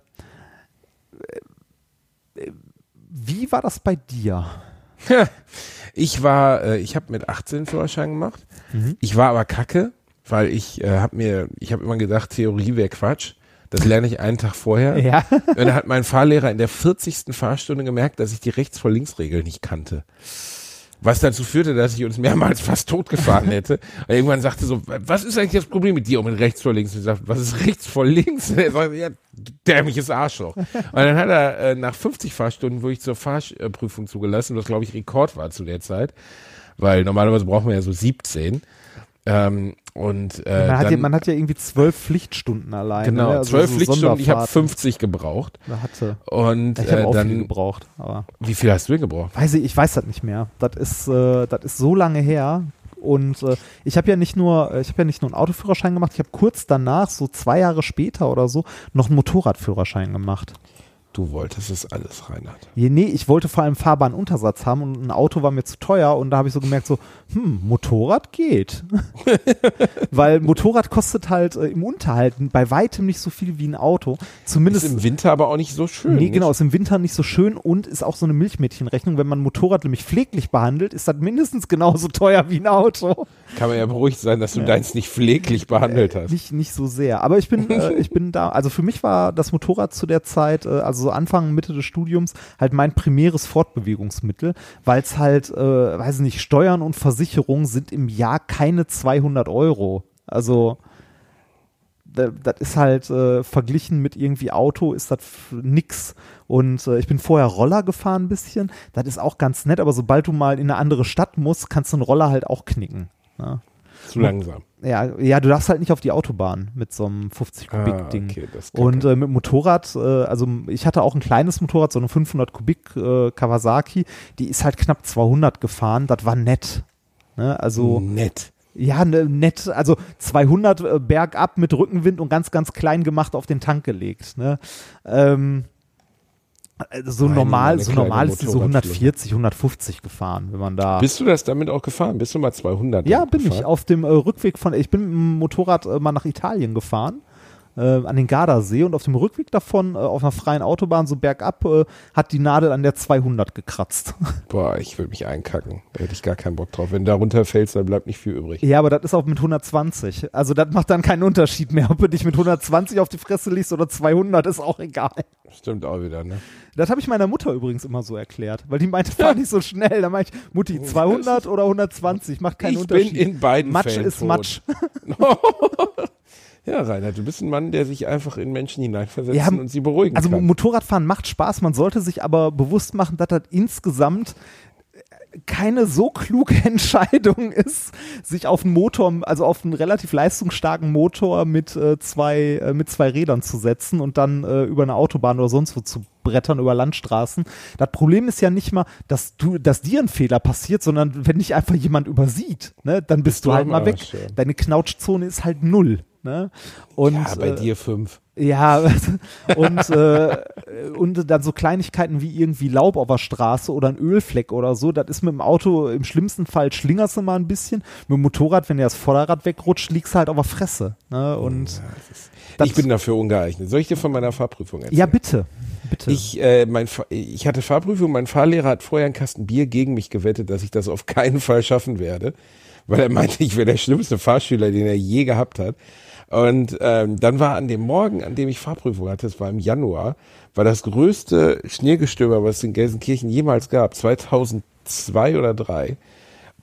äh, wie war das bei dir? Ich war, äh, ich habe mit 18 Führerschein gemacht. Mhm. Ich war aber kacke, weil ich äh, habe mir, ich habe immer gedacht, Theorie wäre Quatsch. Das lerne ich einen Tag vorher. Ja. Und dann hat mein Fahrlehrer in der 40. Fahrstunde gemerkt, dass ich die Rechts vor Links Regel nicht kannte. Was dazu führte, dass ich uns mehrmals fast totgefahren hätte. Und irgendwann sagte so, was ist eigentlich das Problem mit dir und mit rechts vor links? Und ich sagte, was ist rechts vor links? Und er sagte, ja, dämliches Arschloch. Und dann hat er äh, nach 50 Fahrstunden, wo ich zur Fahrprüfung zugelassen, was glaube ich Rekord war zu der Zeit, weil normalerweise brauchen wir ja so 17. Ähm, und äh, Man hat, ja, dann, man hat ja irgendwie zwölf Pflichtstunden allein. genau, ne? Also zwölf so Pflichtstunden, ich habe Sonderfahrten. 50 gebraucht. Hatte. Und Ich habe äh, auch viel dann, gebraucht, aber wie viel hast du denn gebraucht? weiß ich, ich weiß das nicht mehr. Das ist, äh, das ist so lange her. Und äh, ich habe ja nicht nur, ich habe ja nicht nur einen Autoführerschein gemacht, ich habe kurz danach, so zwei Jahre später oder so, noch einen Motorradführerschein gemacht. Du wolltest es alles, Reinhard. Nee, ich wollte vor allem Fahrbahnuntersatz haben und ein Auto war mir zu teuer und da habe ich so gemerkt, so, hm, Motorrad geht. Weil Motorrad kostet halt äh, im Unterhalt bei weitem nicht so viel wie ein Auto. Zumindest Ist im Winter aber auch nicht so schön. Nee, nicht? genau, ist im Winter nicht so schön und ist auch so eine Milchmädchenrechnung. Wenn man Motorrad nämlich pfleglich behandelt, ist das mindestens genauso teuer wie ein Auto. Kann man ja beruhigt sein, dass du deins nicht pfleglich behandelt hast. Nicht, nicht so sehr. Aber ich bin, äh, ich bin da, also für mich war das Motorrad zu der Zeit, äh, also so Anfang, Mitte des Studiums, halt mein primäres Fortbewegungsmittel, weil es halt, äh, weiß nicht, Steuern und Versicherung sind im Jahr keine 200 Euro. Also, da- das ist halt äh, verglichen mit irgendwie Auto ist das nix. Und äh, ich bin vorher Roller gefahren ein bisschen. Das ist auch ganz nett, aber sobald du mal in eine andere Stadt musst, kannst du einen Roller halt auch knicken. Ja. Zu langsam. Ja, ja, du darfst halt nicht auf die Autobahn mit so einem 50 Kubik Ah, Ding. okay. Und äh, mit Motorrad, äh, also ich hatte auch ein kleines Motorrad, so eine 500 Kubik äh, Kawasaki, die ist halt knapp 200 gefahren, das war nett. Ne? Also Nett. ja, ne, nett, also 200 äh, bergab mit Rückenwind und ganz, ganz klein gemacht auf den Tank gelegt. Ne? Ähm, äh, so Meine, normal, so normal ist die so Motorradflüge. 140, 150 gefahren, wenn man da. Bist du das damit auch gefahren? Bist du mal 200? Ja, bin ich. gefahren? Auf dem äh, Rückweg von, ich bin mit dem Motorrad äh, mal nach Italien gefahren, äh, an den Gardasee und auf dem Rückweg davon, äh, auf einer freien Autobahn, so bergab, äh, hat die Nadel an der 200 gekratzt. Boah, ich würde mich einkacken. Da hätte ich gar keinen Bock drauf. Wenn du da runterfällst, dann bleibt nicht viel übrig. ja, aber das ist auch mit 120. Also das macht dann keinen Unterschied mehr, ob du dich mit 120 auf die Fresse legst oder 200, ist auch egal. Stimmt auch wieder, ne? Das habe ich meiner Mutter übrigens immer so erklärt, weil die meinte, fahr nicht so schnell. Da meinte ich, Mutti, 200 oder 120, macht keinen ich Unterschied. bin in beiden Matsch Fällen ist tot. Matsch. Ja, Reinhard, du bist ein Mann, der sich einfach in Menschen hineinversetzen Ja, und sie beruhigen Also kann. Motorradfahren macht Spaß, man sollte sich aber bewusst machen, dass das insgesamt keine so kluge Entscheidung ist, sich auf einen Motor, also auf einen relativ leistungsstarken Motor mit äh, zwei äh, mit zwei Rädern zu setzen und dann äh, über eine Autobahn oder sonst wo zu brettern über Landstraßen. Das Problem ist ja nicht mal, dass du, dass dir ein Fehler passiert, sondern wenn dich einfach jemand übersieht, ne, dann bist, Bist du halt mal weg. Ja. Deine Knautschzone ist halt null. Ne? Und, ja, bei äh, dir fünf. ja, und, äh, und dann so Kleinigkeiten wie irgendwie Laub auf der Straße oder ein Ölfleck oder so, das ist mit dem Auto im schlimmsten Fall schlingerst du mal ein bisschen. Mit dem Motorrad, wenn dir das Vorderrad wegrutscht, liegst du halt auf der Fresse. Ne? Und das- Ich bin dafür ungeeignet. Soll ich dir von meiner Fahrprüfung erzählen? ja, bitte. Bitte. Ich, äh, mein, ich hatte Fahrprüfung, mein Fahrlehrer hat vorher einen Kasten Bier gegen mich gewettet, dass ich das auf keinen Fall schaffen werde, weil er meinte, ich wäre der schlimmste Fahrschüler, den er je gehabt hat. Und ähm, dann war an dem Morgen, an dem ich Fahrprüfung hatte, es war im Januar, war das größte Schneegestöber, was es in Gelsenkirchen jemals gab, 2002 oder 3.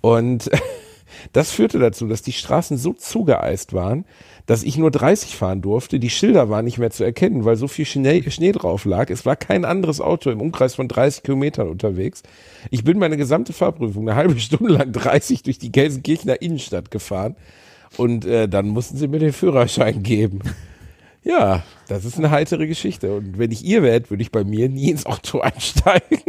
Und das führte dazu, dass die Straßen so zugeeist waren, dass ich nur 30 fahren durfte. Die Schilder waren nicht mehr zu erkennen, weil so viel Schnee, Schnee drauf lag. Es war kein anderes Auto im Umkreis von 30 Kilometern unterwegs. Ich bin meine gesamte Fahrprüfung eine halbe Stunde lang 30 durch die Gelsenkirchener Innenstadt gefahren. Und äh, dann mussten sie mir den Führerschein geben. Ja, das ist eine heitere Geschichte. Und wenn ich ihr wärt, würde ich bei mir nie ins Auto einsteigen.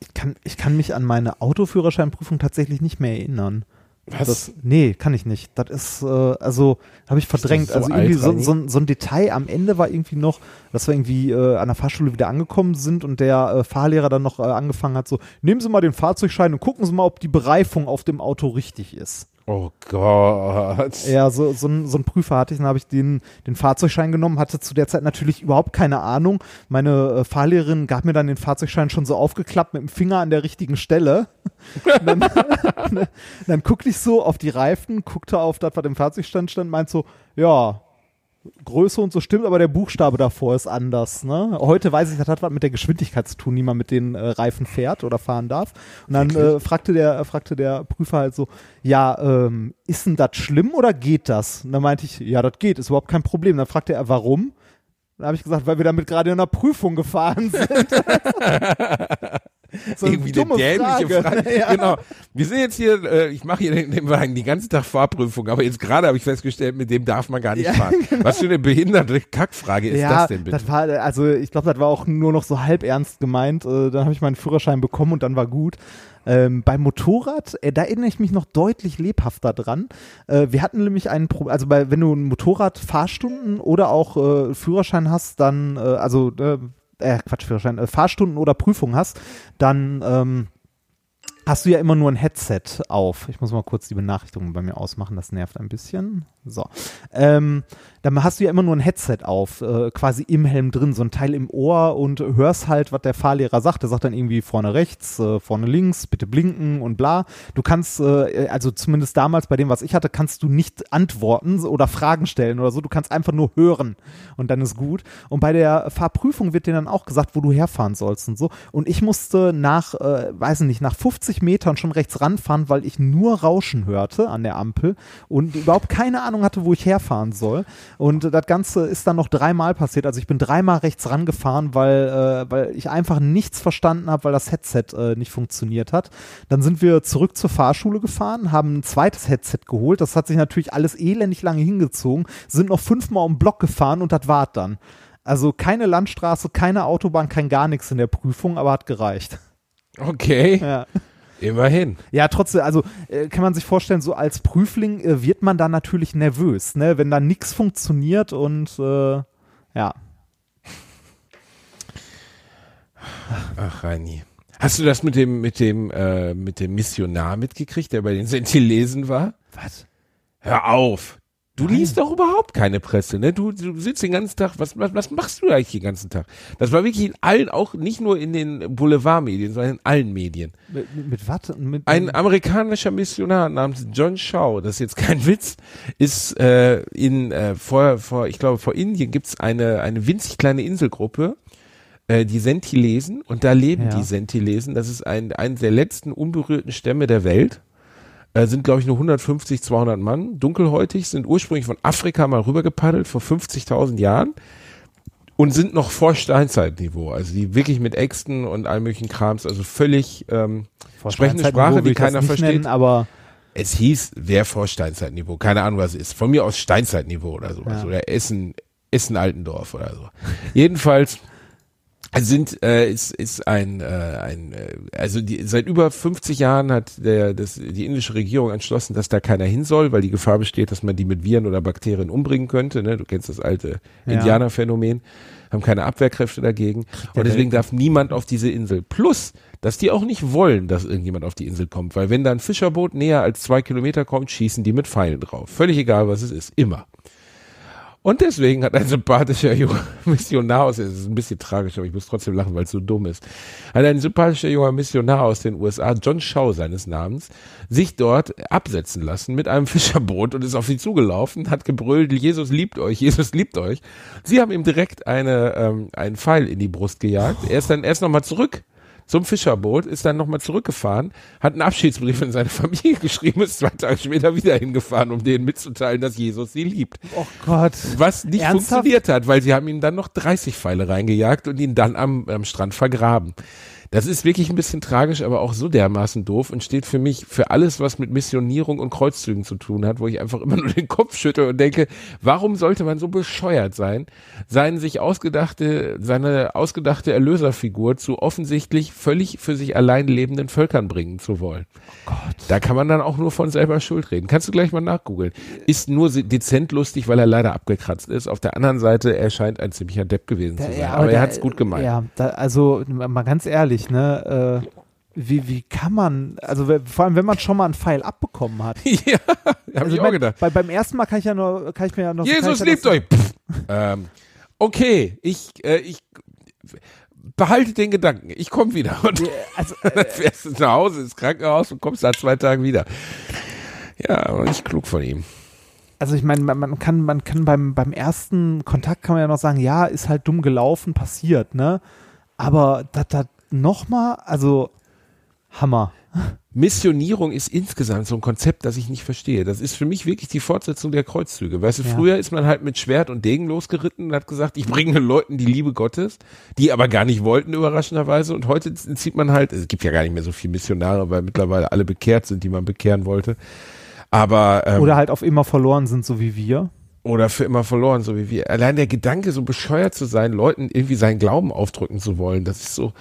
ich, kann, ich kann mich an meine Autoführerscheinprüfung tatsächlich nicht mehr erinnern. Was? Das, nee, kann ich nicht. Das ist, äh, also, habe ich verdrängt. so also irgendwie so, so, so ein Detail am Ende war irgendwie noch, dass wir irgendwie äh, an der Fahrschule wieder angekommen sind und der äh, Fahrlehrer dann noch äh, angefangen hat, so, nehmen Sie mal den Fahrzeugschein und gucken Sie mal, ob die Bereifung auf dem Auto richtig ist. Oh Gott. Ja, so, so, ein, so ein Prüfer hatte ich, dann habe ich den, den Fahrzeugschein genommen, hatte zu der Zeit natürlich überhaupt keine Ahnung. Meine äh, Fahrlehrerin gab mir dann den Fahrzeugschein schon so aufgeklappt mit dem Finger an der richtigen Stelle. Und dann, dann guckte ich so auf die Reifen, guckte auf das, was im Fahrzeugstand stand, meint so, ja, Größe und so stimmt, aber der Buchstabe davor ist anders. Ne? Heute weiß ich, das hat was mit der Geschwindigkeit zu tun, die man mit den äh, Reifen fährt oder fahren darf. Und dann äh, fragte, der, äh, fragte der Prüfer halt so, ja, ähm, ist denn das schlimm oder geht das? Und dann meinte ich, ja, das geht, ist überhaupt kein Problem. Dann fragte er, warum? Dann habe ich gesagt, weil wir damit gerade in einer Prüfung gefahren sind. so eine Irgendwie eine dämliche Frage. Ja. Genau. Wir sind jetzt hier, äh, ich mache hier den, den Wagen die ganze Tag Fahrprüfung, aber jetzt gerade habe ich festgestellt, mit dem darf man gar nicht Ja, fahren. Was für eine behinderte Kackfrage ist ja, das denn bitte? Das war, also ich glaube, das war auch nur noch so halb ernst gemeint. Äh, dann habe ich meinen Führerschein bekommen und dann war gut. Ähm, beim Motorrad, äh, da erinnere ich mich noch deutlich lebhafter dran. Äh, wir hatten nämlich einen, Pro also bei, wenn du ein Motorrad Fahrstunden oder auch äh, Führerschein hast, dann, äh, also, äh, Quatsch, Führerschein, äh, Fahrstunden oder Prüfung hast, dann ähm, hast du ja immer nur ein Headset auf. Ich muss mal kurz die Benachrichtigungen bei mir ausmachen, das nervt ein bisschen. So. Ähm, dann hast du ja immer nur ein Headset auf, äh, quasi im Helm drin, so ein Teil im Ohr und hörst halt, was der Fahrlehrer sagt. Der sagt dann irgendwie vorne rechts, äh, vorne links, bitte blinken und bla. Du kannst, äh, also zumindest damals bei dem, was ich hatte, kannst du nicht antworten oder Fragen stellen oder so. Du kannst einfach nur hören und dann ist gut. Und bei der Fahrprüfung wird dir dann auch gesagt, wo du herfahren sollst und so. Und ich musste nach, äh, weiß nicht, nach 50 Metern schon rechts ranfahren, weil ich nur Rauschen hörte an der Ampel und überhaupt keine Ahnung hatte, wo ich herfahren soll. Und das Ganze ist dann noch dreimal passiert. Also ich bin dreimal rechts rangefahren, weil, äh, weil ich einfach nichts verstanden habe, weil das Headset äh, nicht funktioniert hat. Dann sind wir zurück zur Fahrschule gefahren, haben ein zweites Headset geholt. Das hat sich natürlich alles elendig lange hingezogen, sind noch fünfmal um den Block gefahren und das war dann. Also keine Landstraße, keine Autobahn, kein gar nichts in der Prüfung, aber hat gereicht. Okay, Ja. Immerhin. Ja, trotzdem, also äh, kann man sich vorstellen, so als Prüfling äh, wird man dann natürlich nervös, ne, wenn da nichts funktioniert und äh, ja. Ach, Reini. Hast du das mit dem, mit dem, äh, mit dem Missionar mitgekriegt, der bei den Sentilesen war? Was? Hör auf. Du Nein. liest doch überhaupt keine Presse, ne? Du, du sitzt den ganzen Tag, was, was, was machst du eigentlich den ganzen Tag? Das war wirklich in allen, auch nicht nur in den Boulevardmedien, sondern in allen Medien. Mit, mit, mit was? Mit, Ein amerikanischer Missionar namens John Shaw, das ist jetzt kein Witz, ist äh, in äh, vor, vor, ich glaube, vor Indien gibt's eine, eine winzig kleine Inselgruppe, äh, die Sentilesen, und da leben Ja. die Sentilesen. Das ist ein, ein der letzten unberührten Stämme der Welt. Äh, sind, glaube ich, nur 150, 200 Mann, dunkelhäutig, sind ursprünglich von Afrika mal rübergepaddelt vor 50.000 Jahren und sind noch vor Steinzeitniveau. Also die wirklich mit Äxten und all möglichen Krams, also völlig ähm, sprechen eine Sprache, will die keiner versteht. Nennen, aber Es hieß, wer vor Steinzeitniveau, keine Ahnung, was es ist. Von mir aus Steinzeitniveau oder sowas. Ja. Oder Essen, Essen Altendorf oder so. Jedenfalls sind, äh, ist, ist ein, äh, ein äh, also die, seit über 50 Jahren hat der, das, die indische Regierung entschlossen, dass da keiner hin soll, weil die Gefahr besteht, dass man die mit Viren oder Bakterien umbringen könnte. Ne? Du kennst das alte Ja. Indianerphänomen, haben keine Abwehrkräfte dagegen. Und deswegen darf niemand auf diese Insel. Plus, dass die auch nicht wollen, dass irgendjemand auf die Insel kommt, weil wenn da ein Fischerboot näher als zwei Kilometer kommt, schießen die mit Pfeilen drauf. Völlig egal, was es ist. Immer. Und deswegen hat ein sympathischer junger Missionar aus, es ist ein bisschen tragisch, aber ich muss trotzdem lachen, weil es so dumm ist, hat ein sympathischer junger Missionar aus den USA, John Shaw seines Namens, sich dort absetzen lassen mit einem Fischerboot und ist auf sie zugelaufen, hat gebrüllt, Jesus liebt euch, Jesus liebt euch. Sie haben ihm direkt eine, ähm, einen Pfeil in die Brust gejagt. Er ist dann erst nochmal zurück zum Fischerboot, ist dann nochmal zurückgefahren, hat einen Abschiedsbrief in seine Familie geschrieben, ist zwei Tage später wieder hingefahren, um denen mitzuteilen, dass Jesus sie liebt. oh Gott. Was nicht Ernsthaft? funktioniert hat, weil sie haben ihm dann noch 30 Pfeile reingejagt und ihn dann am, am Strand vergraben. Das ist wirklich ein bisschen tragisch, aber auch so dermaßen doof und steht für mich für alles, was mit Missionierung und Kreuzzügen zu tun hat, wo ich einfach immer nur den Kopf schüttel und denke, warum sollte man so bescheuert sein, seinen sich ausgedachte, seine ausgedachte Erlöserfigur zu offensichtlich völlig für sich allein lebenden Völkern bringen zu wollen? Gott. Da kann man dann auch nur von selber Schuld reden. Kannst du gleich mal nachgoogeln. Ist nur dezent lustig, weil er leider abgekratzt ist. Auf der anderen Seite, er scheint ein ziemlicher Depp gewesen zu sein. aber, der- er hat's gut gemeint. Ja, da, also mal ganz ehrlich, ne, äh, wie, wie kann man, also vor allem, wenn man schon mal einen Pfeil abbekommen hat. Ja, habe Also ich auch gedacht. Bei, beim ersten Mal kann ich ja nur, kann ich mir ja noch. Jesus ja liebt euch. Ähm, okay, ich, äh, ich behalte den Gedanken. Ich komme wieder. Und Also, dann fährst du nach Hause ins Krankenhaus und kommst nach zwei Tagen wieder. Ja, aber nicht klug von ihm. also ich meine, man, man kann, man kann beim, beim ersten Kontakt kann man ja noch sagen, ja, ist halt dumm gelaufen, passiert, ne? Aber das, das nochmal, also Hammer. Missionierung ist insgesamt so ein Konzept, das ich nicht verstehe. Das ist für mich wirklich die Fortsetzung der Kreuzzüge. Weißt du, Ja. früher ist man halt mit Schwert und Degen losgeritten und hat gesagt, ich bringe den Leuten die Liebe Gottes, die aber gar nicht wollten, überraschenderweise. Und heute zieht man halt, es gibt ja gar nicht mehr so viele Missionare, weil mittlerweile alle bekehrt sind, die man bekehren wollte. Aber ähm, Oder halt auf immer verloren sind, so wie wir. oder für immer verloren, so wie wir. Allein der Gedanke, so bescheuert zu sein, Leuten irgendwie seinen Glauben aufdrücken zu wollen, das ist so,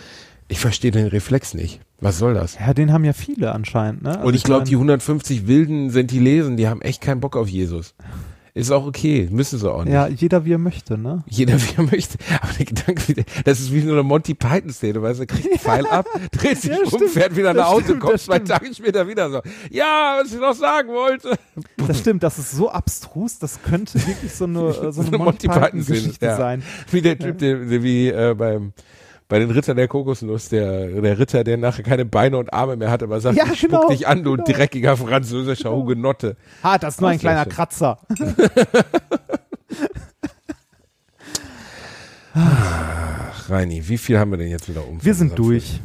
ich verstehe den Reflex nicht. Was soll das? Ja, den haben ja viele anscheinend, ne? Also Und ich glaube, mein- die 150 wilden Sentilesen, die haben echt keinen Bock auf Jesus. Ist auch okay, müssen sie auch nicht. Ja, jeder wie er möchte, ne? Jeder wie er möchte. Aber der Gedanke, das ist wie so eine Monty Python-Szene, weißt du, kriegt einen Pfeil ab, dreht sich Ja, um, stimmt. fährt wieder nach Hause, kommt zwei stimmt. Tage später wieder so. Ja, was ich noch sagen wollte. Das stimmt, das ist so abstrus, das könnte wirklich so eine, so eine eine Monty Monty Python-Geschichte ja. sein. Wie der Typ, der, der wie äh, beim bei den Rittern der Kokosnuss, der, der Ritter, der nachher keine Beine und Arme mehr hat, aber sagt, Ja, ich spuck genau, dich an, du genau. dreckiger französischer Hugenotte. Ah, das ist nur ein kleiner. Kratzer. Ach, Reini, wie viel haben wir denn jetzt wieder um? Wir sind durch.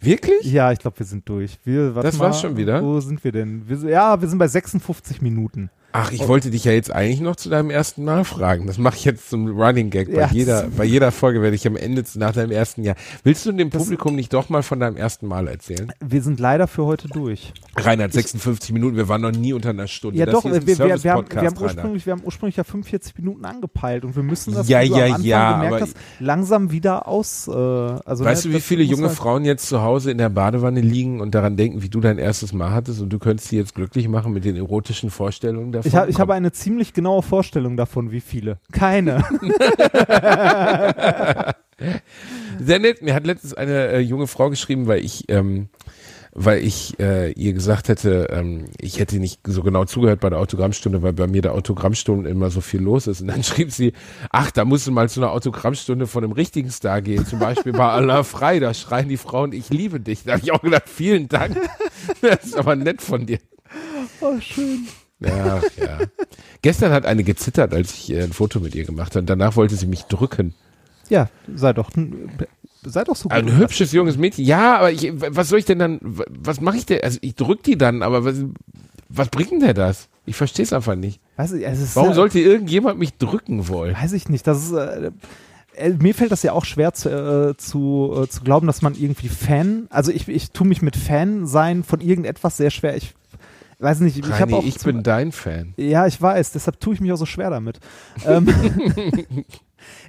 Wirklich? Ja, ich glaube, wir sind durch. Wir, Das mal, war's schon wieder? Wo sind wir denn? Wir, ja, wir sind bei 56 Minuten. Ach, ich wollte dich ja jetzt eigentlich noch zu deinem ersten Mal fragen. Das mache ich jetzt zum Running Gag. Bei, Ja, jeder, bei jeder Folge werde ich am Ende nach deinem ersten Jahr. Willst du dem Publikum nicht doch mal von deinem ersten Mal erzählen? Wir sind leider für heute durch. Reinhard, 56 Minuten, wir waren noch nie unter einer Stunde. Ja, das doch, wir, wir, wir, haben, wir, haben ursprünglich, wir haben ursprünglich ja 45 Minuten angepeilt und wir müssen das, Ja, ja, ja, gemerkt hast, langsam wieder aus. Äh, also, Weißt ne, du, wie viele junge halt- Frauen jetzt zu Hause in der Badewanne liegen und daran denken, wie du dein erstes Mal hattest und du könntest sie jetzt glücklich machen mit den erotischen Vorstellungen davon? Ich, hab, ich habe eine ziemlich genaue Vorstellung davon, wie viele. Keine. Sehr nett. Mir hat letztens eine äh, junge Frau geschrieben, weil ich, ähm, weil ich äh, ihr gesagt hätte, ähm, ich hätte nicht so genau zugehört bei der Autogrammstunde, weil bei mir der Autogrammstunde immer so viel los ist. Und dann schrieb sie, ach, da musst du mal zu einer Autogrammstunde von einem richtigen Star gehen, zum Beispiel bei Allah Frei, da schreien die Frauen, ich liebe dich. Da habe ich auch gedacht, vielen Dank. Das ist aber nett von dir. oh, schön. Ja, ja. Gestern hat eine gezittert, als ich äh, ein Foto mit ihr gemacht habe. Danach wollte sie mich drücken. Ja, sei doch, sei doch so gut. Ein hübsches junges Mädchen. Ja, aber ich, was soll ich denn dann, was mache ich denn? Also ich drück die dann, aber was, was bringt denn der das? Ich verstehe es einfach nicht. Weiß ich, ist, Warum äh, sollte irgendjemand mich drücken wollen? Weiß ich nicht. Das ist, äh, äh, mir fällt das ja auch schwer zu, äh, zu, äh, zu glauben, dass man irgendwie Fan, also ich, ich tue mich mit Fan sein von irgendetwas sehr schwer. Ich weiß nicht, ich habe auch ich bin dein Fan. Ja, ich weiß, deshalb tue ich mich auch so schwer damit. ähm,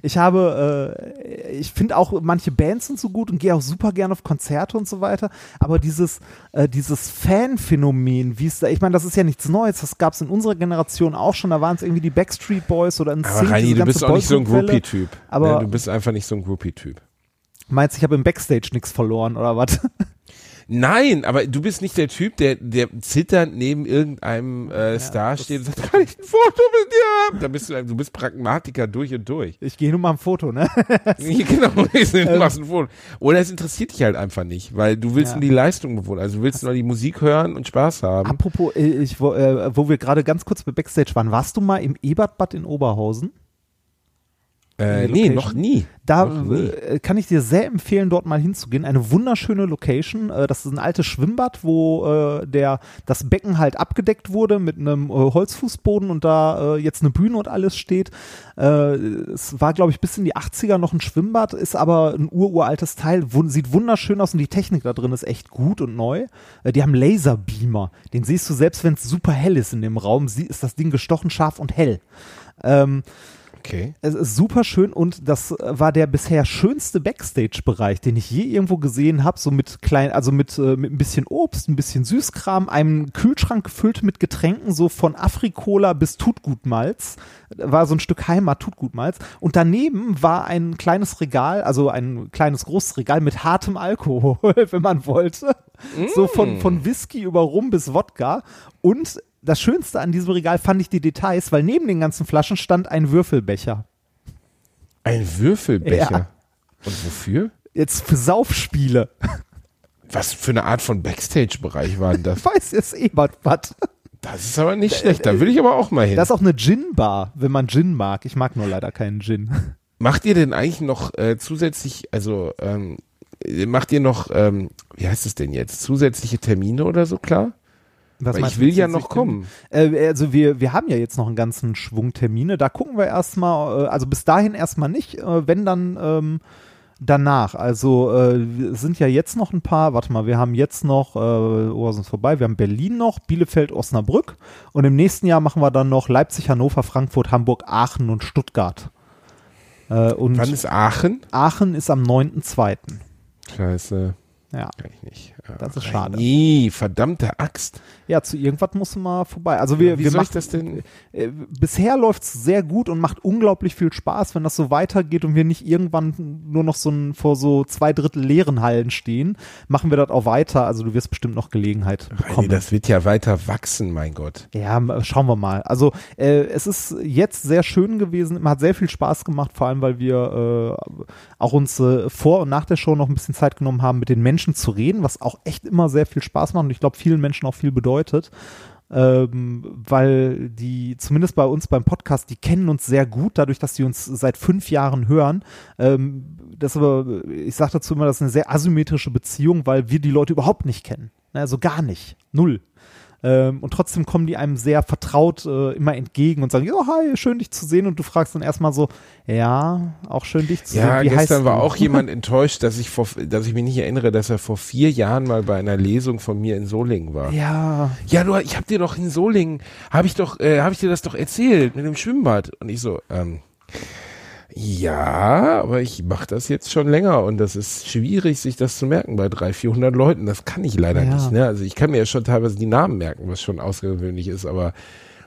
ich habe, äh, ich finde auch manche Bands sind so gut und gehe auch super gerne auf Konzerte und so weiter, aber dieses, äh, dieses Fan-Phänomen, wie es da, ich meine, das ist ja nichts Neues, das gab es in unserer Generation auch schon, da waren es irgendwie die Backstreet Boys oder ein Aber Reini, du bist auch nicht so ein Groupie-Typ. Aber- ne? Du bist einfach nicht so ein Groupie-Typ. Meinst du, ich habe im Backstage nichts verloren oder was? Nein, aber du bist nicht der Typ, der, der zitternd neben irgendeinem äh, Star das- steht und sagt, kann ich ein Foto mit dir haben? Da bist du, du bist Pragmatiker durch und durch. Ich gehe nur mal ein Foto, ne? Ja, genau, du machst ein Foto. Oder es interessiert dich halt einfach nicht, weil du willst Ja. nur die Leistung bewundern. Also du willst nur die Musik hören und Spaß haben. Apropos, äh, ich, wo, äh, wo wir gerade ganz kurz bei Backstage waren, warst du mal im Ebertbad in Oberhausen? Äh, die nee, noch nie. Da Noch nie. äh, kann ich dir sehr empfehlen, dort mal hinzugehen. Eine wunderschöne Location. Äh, das ist ein altes Schwimmbad, wo äh, der, das Becken halt abgedeckt wurde mit einem äh, Holzfußboden und da äh, jetzt eine Bühne und alles steht. Äh, es war, glaube ich, bis in die 80er noch ein Schwimmbad, ist aber ein ururaltes Teil, sieht wunderschön aus und die Technik da drin ist echt gut und neu. Äh, die haben Laserbeamer. Den siehst du selbst, wenn es super hell ist in dem Raum, ist das Ding gestochen scharf und hell. Ähm, Okay. es ist super schön und das war der bisher schönste Backstage-Bereich, den ich je irgendwo gesehen habe, so mit klein, also mit, äh, mit ein bisschen Obst, ein bisschen Süßkram, einem Kühlschrank gefüllt mit Getränken, so von Afrikola bis Tutgutmalz, war so ein Stück Heimat Tutgutmalz und daneben war ein kleines Regal, also ein kleines großes Regal mit hartem Alkohol, wenn man wollte, so von, von Whisky über Rum bis Wodka. Und das Schönste an diesem Regal fand ich die Details, weil neben den ganzen Flaschen stand ein Würfelbecher. Ein Würfelbecher. Ja. Und wofür? Jetzt für Saufspiele. Was für eine Art von Backstage-Bereich war denn das? Weiß jetzt Ebert was. Das ist aber nicht schlecht. Da will ich aber auch mal hin. Das ist auch eine Gin-Bar, wenn man Gin mag. Ich mag nur leider keinen Gin. Macht ihr denn eigentlich noch äh, zusätzlich, also ähm, macht ihr noch, ähm, wie heißt es denn jetzt, zusätzliche Termine oder so klar? Was ich will ja noch kommen. Äh, also wir, wir haben ja jetzt noch einen ganzen Schwung Termine. Da gucken wir erstmal, äh, also bis dahin erstmal nicht, äh, wenn dann ähm, danach. Also äh, sind ja jetzt noch ein paar, warte mal, wir haben jetzt noch, äh, oh, sind vorbei, wir haben Berlin noch, Bielefeld, Osnabrück und im nächsten Jahr machen wir dann noch Leipzig, Hannover, Frankfurt, Hamburg, Aachen und Stuttgart. Äh, und Wann ist Aachen? Aachen ist am 9.2. Scheiße, Ja. kann ich nicht. Ja, Das ist schade. Nee, verdammte Axt. ja, zu irgendwas muss man mal vorbei. Also wir, Wie wir soll machen, das denn? äh, bisher läuft es sehr gut und macht unglaublich viel Spaß, wenn das so weitergeht und wir nicht irgendwann nur noch so ein, vor so zwei Drittel leeren Hallen stehen, machen wir das auch weiter. Also du wirst bestimmt noch Gelegenheit Nee, bekommen. das wird ja weiter wachsen, mein Gott. Ja, schauen wir mal. Also äh, es ist jetzt sehr schön gewesen, hat sehr viel Spaß gemacht, vor allem weil wir äh, auch uns äh, vor und nach der Show noch ein bisschen Zeit genommen haben, mit den Menschen zu reden, was auch echt immer sehr viel Spaß macht und ich glaube vielen Menschen auch viel bedeutet. Ähm, weil die, zumindest bei uns beim Podcast, die kennen uns sehr gut, dadurch, dass die uns seit fünf Jahren hören. Ähm, das aber, ich sage dazu immer, das ist eine sehr asymmetrische Beziehung, weil wir die Leute überhaupt nicht kennen. Ne, Also gar nicht. Null. Ähm, und trotzdem kommen die einem sehr vertraut äh, immer entgegen und sagen, ja, hi, schön dich zu sehen. Und du fragst dann erstmal so, ja, auch schön dich zu Ja, sehen. Wie gestern war du? auch jemand enttäuscht, dass ich vor, dass ich mich nicht erinnere, dass er vor vier Jahren mal bei einer Lesung von mir in Solingen war. Ja, Ja, du, ich hab dir doch in Solingen, habe ich doch, äh, habe ich dir das doch erzählt mit dem Schwimmbad. Und ich so, ähm, ja, aber ich mache das jetzt schon länger und das ist schwierig, sich das zu merken bei 300, 400 Leuten. Das kann ich leider Ja. nicht. Ne? Also ich kann mir ja schon teilweise die Namen merken, was schon außergewöhnlich ist, aber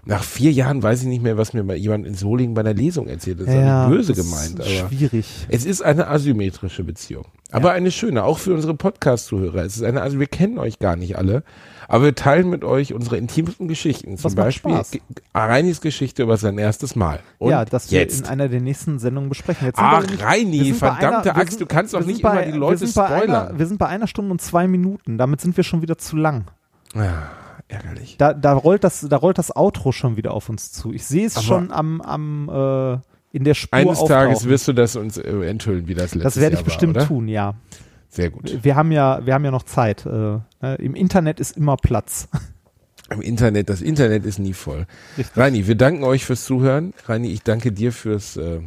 nach vier Jahren weiß ich nicht mehr, was mir mal jemand in Solingen bei einer Lesung erzählt. Das ist ja, ja, böse das gemeint, ist aber schwierig. es ist eine asymmetrische Beziehung. Aber eine schöne, auch für unsere Podcast-Zuhörer. Es ist eine, also wir kennen euch gar nicht alle, aber wir teilen mit euch unsere intimsten Geschichten. Zum Das Beispiel Reinis Geschichte über sein erstes Mal. Und ja, das wir jetzt. in einer der nächsten Sendungen besprechen. Jetzt sind Ach, wir wir Reini, verdammte einer- wir Axt, du kannst doch wir nicht bei- immer die Leute wir spoilern. Einer, wir sind bei einer Stunde und zwei Minuten. Damit sind wir schon wieder zu lang. Ja, ärgerlich. Da, da, rollt das, da rollt das Outro schon wieder auf uns zu. Ich sehe es Aber- schon am, am äh, in der Spur Eines Tages auftauchen. wirst du das uns äh, enthüllen, wie das letzte Das werde ich Jahr bestimmt war, tun, ja. Sehr gut. Wir haben ja, wir haben ja noch Zeit. Äh, ne? Im Internet ist immer Platz. Im Internet, das Internet ist nie voll. Richtig. Reini, wir danken euch fürs Zuhören. Reini, ich danke dir fürs, äh,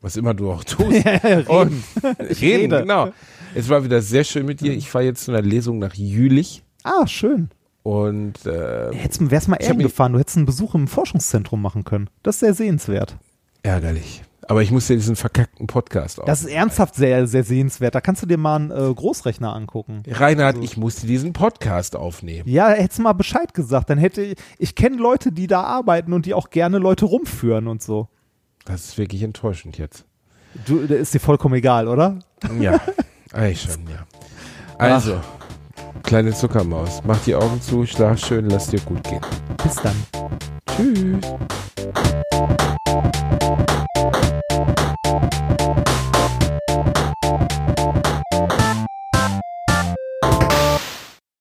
was immer du auch tust. Und reden, rede. genau. Es war wieder sehr schön mit dir. Ich fahre jetzt zu einer Lesung nach Jülich Ah, schön. Und äh, Hättest, wär's mal mich- gefahren, du hättest einen Besuch im Forschungszentrum machen können. Das ist sehr sehenswert. ärgerlich. Aber ich muss dir diesen verkackten Podcast auf. Das ist ernsthaft sehr, sehr sehenswert. Da kannst du dir mal einen äh, Großrechner angucken. Reinhard, ich musste diesen Podcast aufnehmen. Ja, hättest du mal Bescheid gesagt. Dann hätte ich, ich kenne Leute, die da arbeiten und die auch gerne Leute rumführen und so. Das ist wirklich enttäuschend jetzt. Du, ist dir vollkommen egal, oder? Ja, eigentlich schon, ja. Also, kleine Zuckermaus, mach die Augen zu, schlaf schön, lass dir gut gehen. Bis dann. Tschüss.